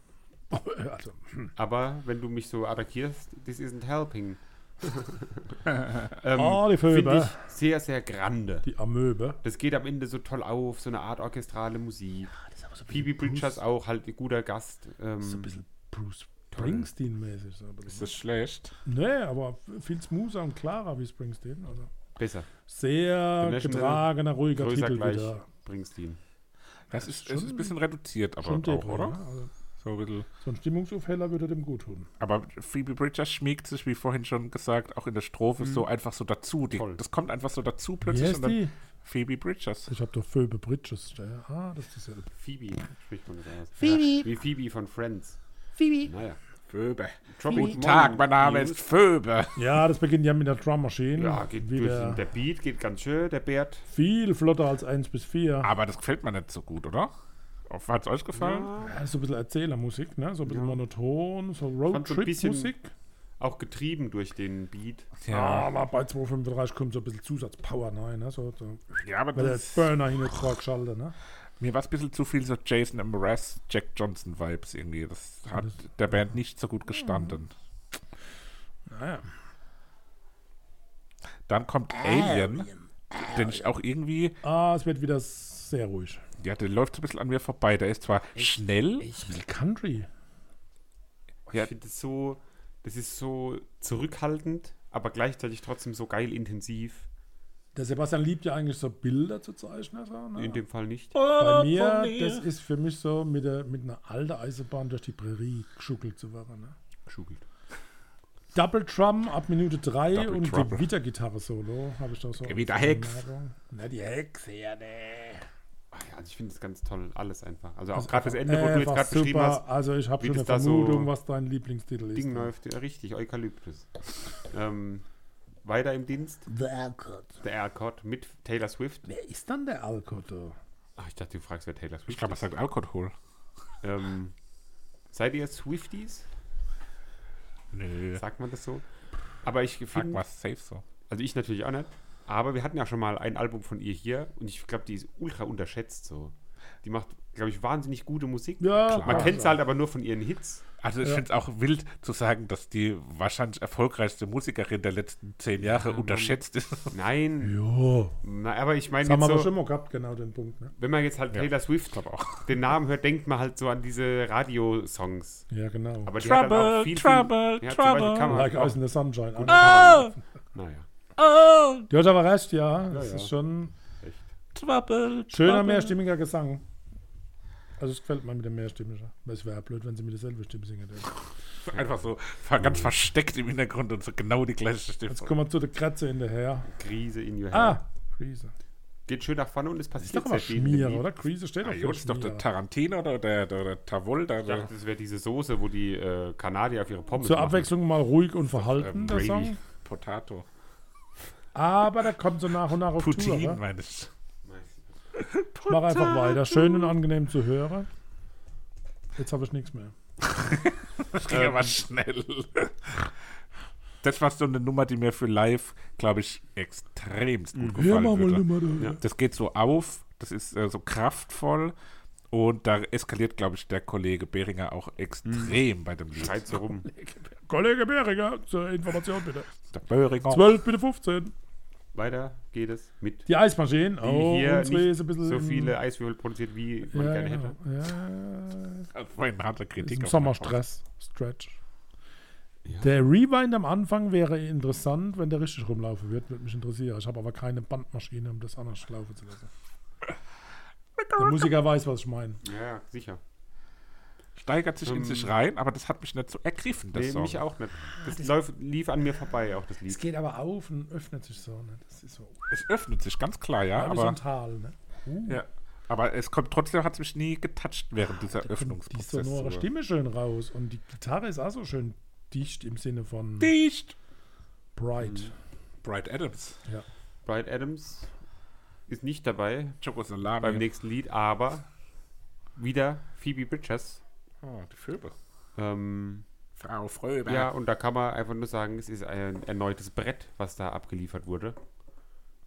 Also, Aber wenn du mich so attackierst, this isn't helping. ähm, Ah, die Finde Vögel. ich sehr, sehr grande. die Amöbe. Das geht am Ende so toll auf, so eine Art orchestrale Musik. Phoebe Bridgers auch halt ein guter Gast. Ähm, So ein bisschen Bruce Springsteen-mäßig. Ist das schlecht? Nee, aber viel smoother und klarer wie Springsteen. Also besser. sehr getragener, ruhiger Größer Titel gleich wieder. Springsteen. Das ist, schon- es ist ein bisschen reduziert, aber auch, Depri, oder? ne? also, So ein bisschen. so ein Stimmungsaufheller würde dem gut tun. Aber Phoebe Bridgers schmiegt sich, wie vorhin schon gesagt, auch in der Strophe so einfach so dazu. Die, das kommt einfach so dazu Wie plötzlich. heißt und dann die? Phoebe Bridgers. Ich habe doch Phoebe Bridges. Ja. Ah, das ist dieselbe. Phoebe spricht man das aus. Phoebe. Wie Phoebe von Friends. Phoebe. Naja. Phoebe. Tropic Guten Tag, mein Name ist Phoebe. Ja, das beginnt ja mit der Drum Machine. Ja, geht durch wieder den, der Beat geht ganz schön, der Bärt. viel flotter als 1 bis 4. Aber das gefällt mir nicht so gut, oder? Hat es euch gefallen? Ja, so ein bisschen Erzählermusik, ne? so ein bisschen Ja. monoton, so Roadtrip-Musik. Auch getrieben durch den Beat. Ja. aber bei 235 kommt so ein bisschen Zusatzpower rein. Ne? So, so. ja, aber Weil der das, Burner hin und vor geschaltet. Ne? Mir war es ein bisschen zu viel so Jason Mraz, Jack Johnson Vibes irgendwie. Das hat das- der Band nicht so gut gestanden. Naja. Dann kommt Alien, den ich auch irgendwie, Ah, es wird wieder sehr ruhig. ja, der läuft so ein bisschen an mir vorbei. Der ist zwar schnell, Ein bisschen Country. Ja. Ich finde es so, das ist so zurückhaltend, aber gleichzeitig trotzdem so geil intensiv. Der Sebastian liebt ja eigentlich so Bilder zu zeichnen. So, ne? In dem Fall nicht. Bei mir, das ist für mich so mit, der, mit einer alten Eisenbahn durch die Prärie geschuckelt zu werden. Ne? Geschugelt. Double Drum ab Minute 3 Double und Trouble. Gewittergitarre-Solo habe ich doch so. Gewitterhex. Na, die Hexe, ja, ne. Ach ja, also ich finde es ganz toll, alles einfach. Also auch Also gerade das Ende, wo du jetzt gerade beschrieben super. hast, Also ich habe schon eine da so Vermutung, was dein Lieblingstitel ist. Ding läuft, ja, richtig, Eukalyptus. ähm, weiter im Dienst. The Alcott. Der Alcott mit Taylor Swift. Wer ist dann der Alcott? Ach, ich dachte, du fragst, wer Taylor Swift Ich glaube, er ist. sagt Alkohol. Ähm, seid ihr Swifties? Nö. Sagt man das so? Aber ich Sag finde, mal safe so. also ich natürlich auch nicht, aber wir hatten ja schon mal ein Album von ihr hier und ich glaube, die ist ultra unterschätzt so. Die macht, glaube ich, wahnsinnig gute Musik. Ja, Man klar. kennt sie halt aber nur von ihren Hits. Also ich Ja. finde es auch wild zu sagen, dass die wahrscheinlich erfolgreichste Musikerin der letzten zehn Jahre Ja, unterschätzt ist. Nein, Jo. na, aber ich meine Das haben wir so, schon mal gehabt, genau den Punkt. Ne? wenn man jetzt halt Ja. Taylor Swift glaube auch. den Namen hört, denkt man halt so an diese Radiosongs. Ja, genau. Aber die hat halt auch Trouble, viel, trouble, viel, ja, Beispiel trouble. man like auch, Ice in the Sunshine. Gut. Ah. naja, Oh, Du hast aber recht, ja. Das ja. ist schon echt. trouble, schöner, trouble. mehrstimmiger Gesang. Also es gefällt mir mit dem mehrstimmigen. Weil es wäre ja blöd, wenn sie mit derselben Stimme singen würden. Einfach so ganz versteckt im Hintergrund und so genau die gleiche Stimme. Jetzt kommen wir zu der Kratze hinterher. Krise in your hair. Ah, Krise. Geht schön nach vorne und es Das ist passiert doch sehr viel. dem Schmier, oder? Krise steht Ah, doch das ist doch der. Tarantino oder der, der, der. Ich Der, dachte, das wäre diese Soße, wo die äh, Kanadier auf ihre Pommes Zur machen. Abwechslung mal ruhig und verhalten, ähm, der. Song. Potato. Aber der kommt so nach und nach auf Tour. Poutine, wa? Ich. Mach einfach weiter. Schön und angenehm zu hören. Jetzt habe ich nichts mehr. Das ging aber schnell. Das war so eine Nummer, die mir für live, glaube ich, extremst gut gefallen würde. Ja. Das geht so auf, das ist äh, so kraftvoll und da eskaliert, glaube ich, der Kollege Behringer auch extrem bei dem Lied. So rum. Kollege Behringer, zur Information bitte. Der Behringer. 12, bitte 15. Weiter geht es mit. Die Eismaschinen. Die Oh, hier nicht ist ein bisschen so viele Eiswürfel produziert, wie man ja, gerne hätte. Ja, Vorhin harte ist Kritik. im auf Sommerstress. Stretch. Ja. Der Rewind am Anfang wäre interessant, wenn der richtig rumlaufen wird, würde mich interessieren. Ich habe aber keine Bandmaschine, um das anders laufen zu lassen. Der Musiker weiß, was ich meine. Ja, ja, sicher. Steigert sich in Ähm, sich rein, aber das hat mich nicht so ergriffen, das Nee, Song. mich auch nicht. Das läuft, lief an mir vorbei, auch das Es Lied. geht aber auf und öffnet sich so. Ne? Das ist so. Es öffnet sich, ganz klar, ja, Ja, wie so ein aber, Tal. Ne? Uh, ja, aber es kommt trotzdem, hat es mich nie getoucht während dieser da kommt die Öffnungsprozess. sonore Stimme schön raus. Und die Gitarre ist auch so schön dicht im Sinne von Dicht! bright. Bright Adams. Bright Adams ist nicht dabei Choco Salami. beim nächsten Lied, aber wieder Phoebe Bridgers. Oh, die Vögel. Ähm, Frau Fröber. ja, und da kann man einfach nur sagen, es ist ein erneutes Brett, was da abgeliefert wurde.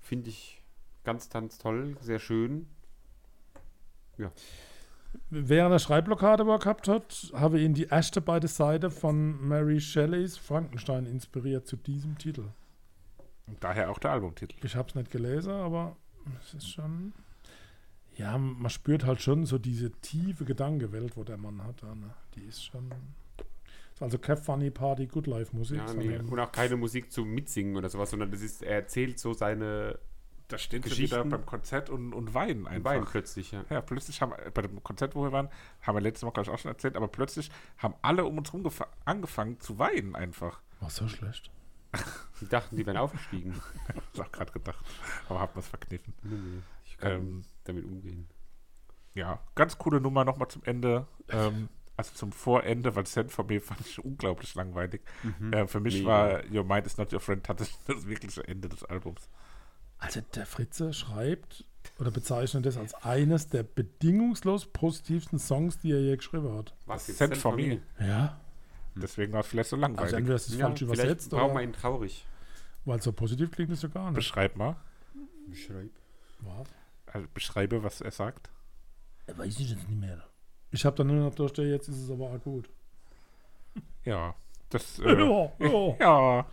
Finde ich ganz, ganz toll, sehr schön. Während er Schreibblockade gehabt hat, habe ihn die erste beide Seite von Mary Shelleys Frankenstein inspiriert zu diesem Titel. Und daher auch der Albumtitel. Ich habe es nicht gelesen, aber es ist schon. Ja, man spürt halt schon so diese tiefe Gedankenwelt, wo der Mann hat. da, Ne? Die ist schon. Also keine Funny Party Good Life Musik. Ja, nee. Und auch keine Musik zum Mitsingen oder sowas, sondern das ist, er erzählt so seine Da stehen sie Geschichten. wieder beim Konzert und, und weinen einfach. Wein plötzlich, ja. Ja, plötzlich haben wir, bei dem Konzert, wo wir waren, haben wir letztes Mal, glaube ich, auch schon erzählt, aber plötzlich haben alle um uns herum gefa- angefangen zu weinen einfach. War so schlecht. Die dachten, die wären aufgestiegen. Hab ich auch gerade gedacht. Aber haben wir es verkniffen. Nee, nee, ich kann Ähm, damit umgehen. ja, ganz coole Nummer nochmal zum Ende. Ähm, also zum Vorende, weil Send for Me fand ich unglaublich langweilig. Äh, für mich Mega. war Your Mind is Not Your Friend tatsächlich das wirkliche Ende des Albums. Also der Fritze schreibt oder bezeichnet das als eines der bedingungslos positivsten Songs, die er je geschrieben hat. Was jetzt Send Me. Me? Ja. Deswegen war es vielleicht so langweilig. Also entweder ist es Ja, falsch übersetzt oder ihn traurig. weil so positiv klingt es ja gar nicht. Beschreib mal. Beschreib. Was? Also beschreibe, was er sagt. Weiß ich jetzt nicht mehr. Ich habe dann nur noch durchgestellt, jetzt ist es aber auch gut. Ja, das. Äh, ja, ja. ja,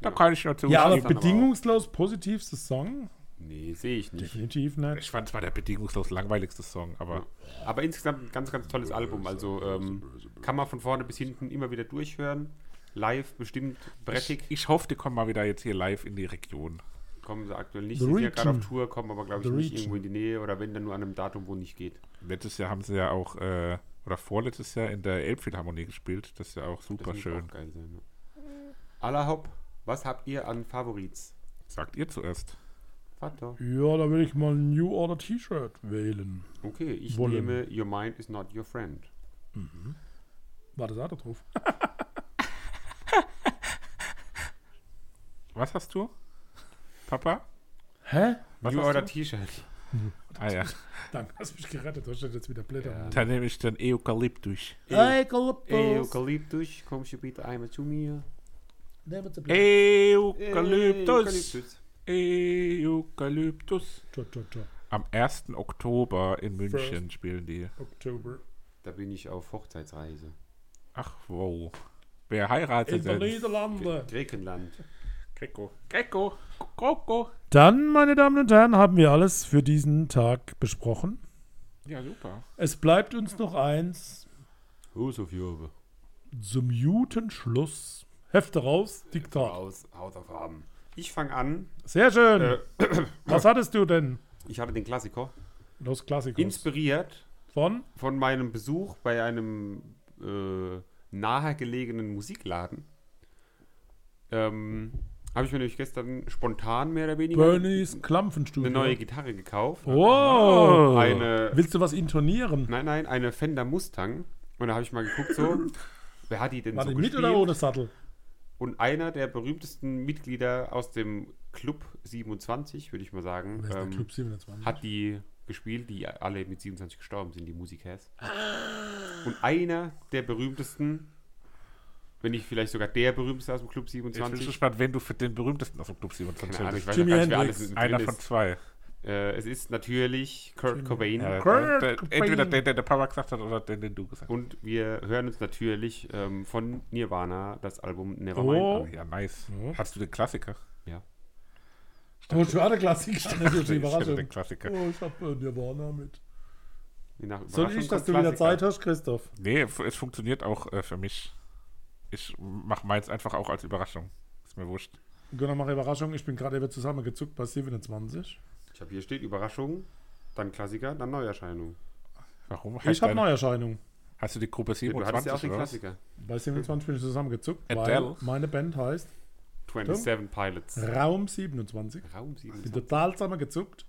da kann ich nur ja, aber bedingungslos positivste Song? Nee, sehe ich nicht. Definitiv nicht. Ich fand es war der bedingungslos langweiligste Song, aber Aber insgesamt ein ganz, ganz tolles Album. Also ähm, kann man von vorne bis hinten immer wieder durchhören. Live bestimmt brettig. ich, ich hoffe, die kommen mal wieder jetzt hier live in die Region. Kommen sie aktuell nicht. The Sie sind ja gerade auf Tour, kommen aber, glaube ich, The nicht Region. irgendwo in die Nähe oder wenn dann nur an einem Datum, wo nicht geht. Letztes Jahr haben sie ja auch, äh, oder vorletztes Jahr in der Elbphilharmonie gespielt. Das ist ja auch Das super muss schön. auch geil sein. Ne? Allerhaupt, was habt ihr an Favorits? Sagt ihr zuerst. Vater. Ja, da will ich mal ein New Order T-Shirt wählen. Okay, ich Wollen. nehme Your Mind is not your friend. War das auch da drauf? Was hast du? Papa? Hä? Was New hast Order du? T-Shirt. Ah ja. Danke, hast mich gerettet. Da steht jetzt wieder Blätter. Ja. Dann nehme ich den Eukalyptus. Eukalyptus. Eukalyptus, kommst du bitte einmal zu mir? Eukalyptus. Eukalyptus. Am 1. Oktober in München spielen die. Oktober. Da bin ich auf Hochzeitsreise. Ach, wow. Wer heiratet In den denn? Niederlanden. Griechenland. Gecko. Gecko. Koko. Dann, meine Damen und Herren, haben wir alles für diesen Tag besprochen. Ja, super. Es bleibt uns noch eins so viel oben. zum guten Schluss. Hefte raus, Diktat. Aus Hausaufgaben. Ich fange an. Sehr schön. Äh, Was hattest du denn? ich hatte den Klassiker. Los Klassikos. Inspiriert Von? von meinem Besuch bei einem äh, nahe gelegenen Musikladen. Ähm, habe ich mir nämlich gestern spontan mehr oder weniger Bernies Klampfenstudio. eine neue Gitarre gekauft. Oh. Eine, Willst du was intonieren? nein, nein, eine Fender Mustang. Und da habe ich mal geguckt, so, wer hat die denn War so die mit gespielt? oder ohne Sattel? Und einer der berühmtesten Mitglieder aus dem Club 27, würde ich mal sagen, Wer ist der ähm, Club 27? hat die gespielt, die alle mit 27 gestorben sind, die Musikers. Und einer der berühmtesten, wenn nicht vielleicht sogar der berühmteste aus dem Club Ich bin 27, gespannt, wenn du für den berühmtesten aus dem Club 27 keine Ahnung, ich weiß Jimi nicht, Hendrix. Einer von ist. zwei. Äh, es ist natürlich Kurt Cobain. Ja, Kurt der, Cobain. entweder den, der der Papa gesagt hat, oder den, den du gesagt hast. Und wir hören uns natürlich ähm, von Nirvana das Album Nevermind Oh. an. Ja, nice. Ja. Hast du den Klassiker? Ja. Oh, du hatte Klassik. Das ist eine Ich Überraschung. den Klassiker. Oh, ich hab äh, Nirvana mit. Soll ich, dass du wieder Klassiker. Zeit hast, Christoph? Nee, es funktioniert auch äh, für mich. Ich mach meins einfach auch als Überraschung. Ist mir wurscht. Gönner mal Überraschung. Ich bin gerade eben zusammengezuckt bei 27. Ich habe hier steht Überraschung, dann Klassiker, dann Neuerscheinung. Warum? Ich Heißt habe deine- Neuerscheinung. Hast du die Gruppe Du hattest ja auch 27 den? Klassiker. Bei 27 bin ich zusammengezuckt, weil Adele. meine Band heißt 27 Pilots. Raum 27. Raum Ich bin 27. total zusammengezuckt.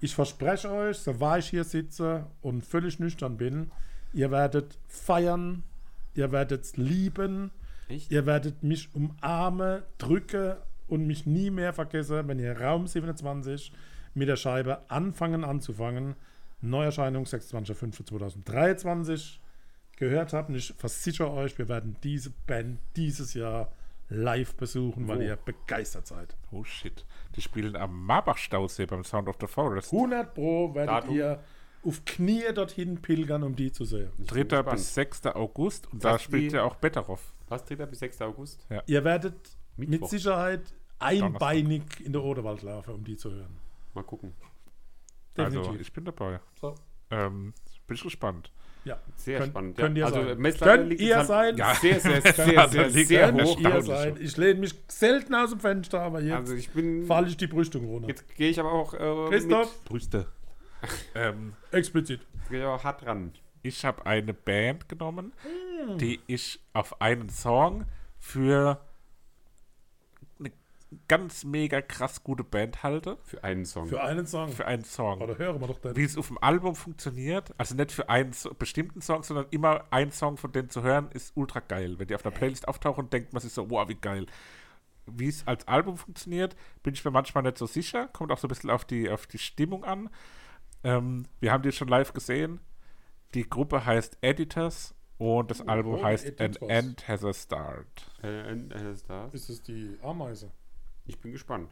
Ich verspreche euch, so wahr ich hier sitze und völlig nüchtern bin, ihr werdet feiern, ihr werdet lieben, Echt? ihr werdet mich umarmen, drücken und mich nie mehr vergessen, wenn ihr Raum 27 mit der Scheibe anfangen anzufangen. Neuerscheinung 26.05.2023 gehört habt. Und ich versichere euch, wir werden diese Band dieses Jahr live besuchen, weil Wo? ihr begeistert seid. Oh shit. Die spielen am Marbach-Stausee beim Sound of the Forest. 100 Pro werdet Datum? ihr auf Knie dorthin pilgern, um die zu sehen. Ich bin 3. gespannt. bis 6. August und Was da spielt ja auch Betteroff. Was, 3. bis 6. August? Ihr werdet mit Mittwoch. Sicherheit einbeinig in der Oderwald laufen, um die zu hören. Mal gucken. Also, Definitiv. ich bin dabei. So. Ähm, bin ich gespannt. ja. Sehr Könnt- spannend. könnt ihr also sein. Messlatte Könnt liegt ihr halt sein? Ja. sehr, sehr, sehr, sehr, sehr, sehr eine hoch. Ihr sein. Ich lehne mich selten aus dem Fenster, aber jetzt Also ich bin... falle ich die Brüstung runter. Jetzt gehe ich aber auch... Äh, Christoph, Brüste. ähm, explizit. Mit, gehe ich aber hart ran. Ich habe eine Band genommen, Hm. die ich auf einen Song für eine ganz mega krass gute Band halte. Für einen Song. Für einen Song. Für einen Song. Oder hören wir doch dann. Wie es auf dem Album funktioniert, also nicht für einen so bestimmten Song, sondern immer ein Song von denen zu hören, ist ultra geil. Wenn die auf einer Playlist auftauchen, denkt man sich so, wow, wie geil. Wie es als Album funktioniert, bin ich mir manchmal nicht so sicher. Kommt auch so ein bisschen auf die, auf die Stimmung an. Ähm, wir haben die schon live gesehen. Die Gruppe heißt Editors und das Album oh, heißt An Editors. End Has a Start. Äh, äh, ist das? Ist es die Ameise? Ich bin gespannt.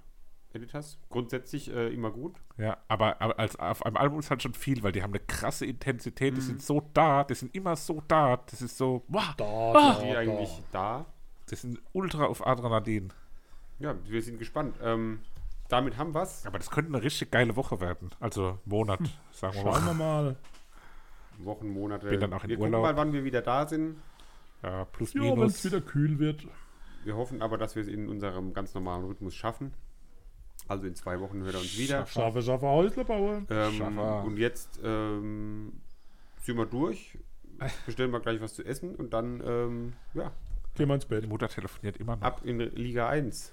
Editas? Grundsätzlich äh, immer gut. Ja, aber, aber als, auf einem Album ist halt schon viel, weil die haben eine krasse Intensität, Mhm. die sind so da, die sind immer so da, das ist so, wow, Da, Ist die eigentlich da? die sind ultra auf Adrenalin. Ja, wir sind gespannt. Ähm, damit haben wir's. Aber das könnte eine richtig geile Woche werden. Also Monat, sagen wir Schauen mal. wir mal. Wochen, Monate. Bin dann auch in wir Urlaub. gucken mal, wann wir wieder da sind. Ja, plus Ja, wenn es minus. wieder kühl wird. Wir hoffen aber, dass wir es in unserem ganz normalen Rhythmus schaffen. Also in zwei Wochen hört er uns wieder. Schaffe, schaffe, Häusle bauen. Ähm, Schaffer. und jetzt ähm, sind wir durch. Bestellen wir gleich was zu essen und dann ähm, ja, Gehen wir ins Bett. Die Mutter telefoniert immer noch. ab in Liga 1.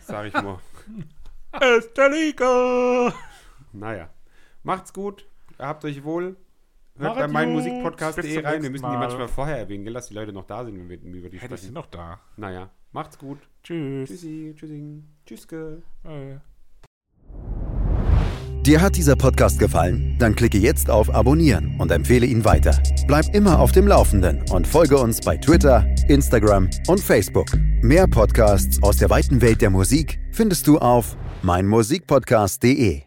Sag ich mal. Erste Liga! naja. Macht's gut. Habt euch wohl. Hört bei meinem gut. Musikpodcast.de zum rein. Wir müssen die Mal. manchmal vorher erwähnen, gell, dass die Leute noch da sind, wenn wir über die Hey, die sind sprechen. noch da. Naja. Macht's gut. Tschüss. Tschüssi, tschüssing. Tschüsske. Äh. Dir hat dieser Podcast gefallen? Dann klicke jetzt auf Abonnieren und empfehle ihn weiter. Bleib immer auf dem Laufenden und folge uns bei Twitter, Instagram und Facebook. Mehr Podcasts aus der weiten Welt der Musik findest du auf meinmusikpodcast.de.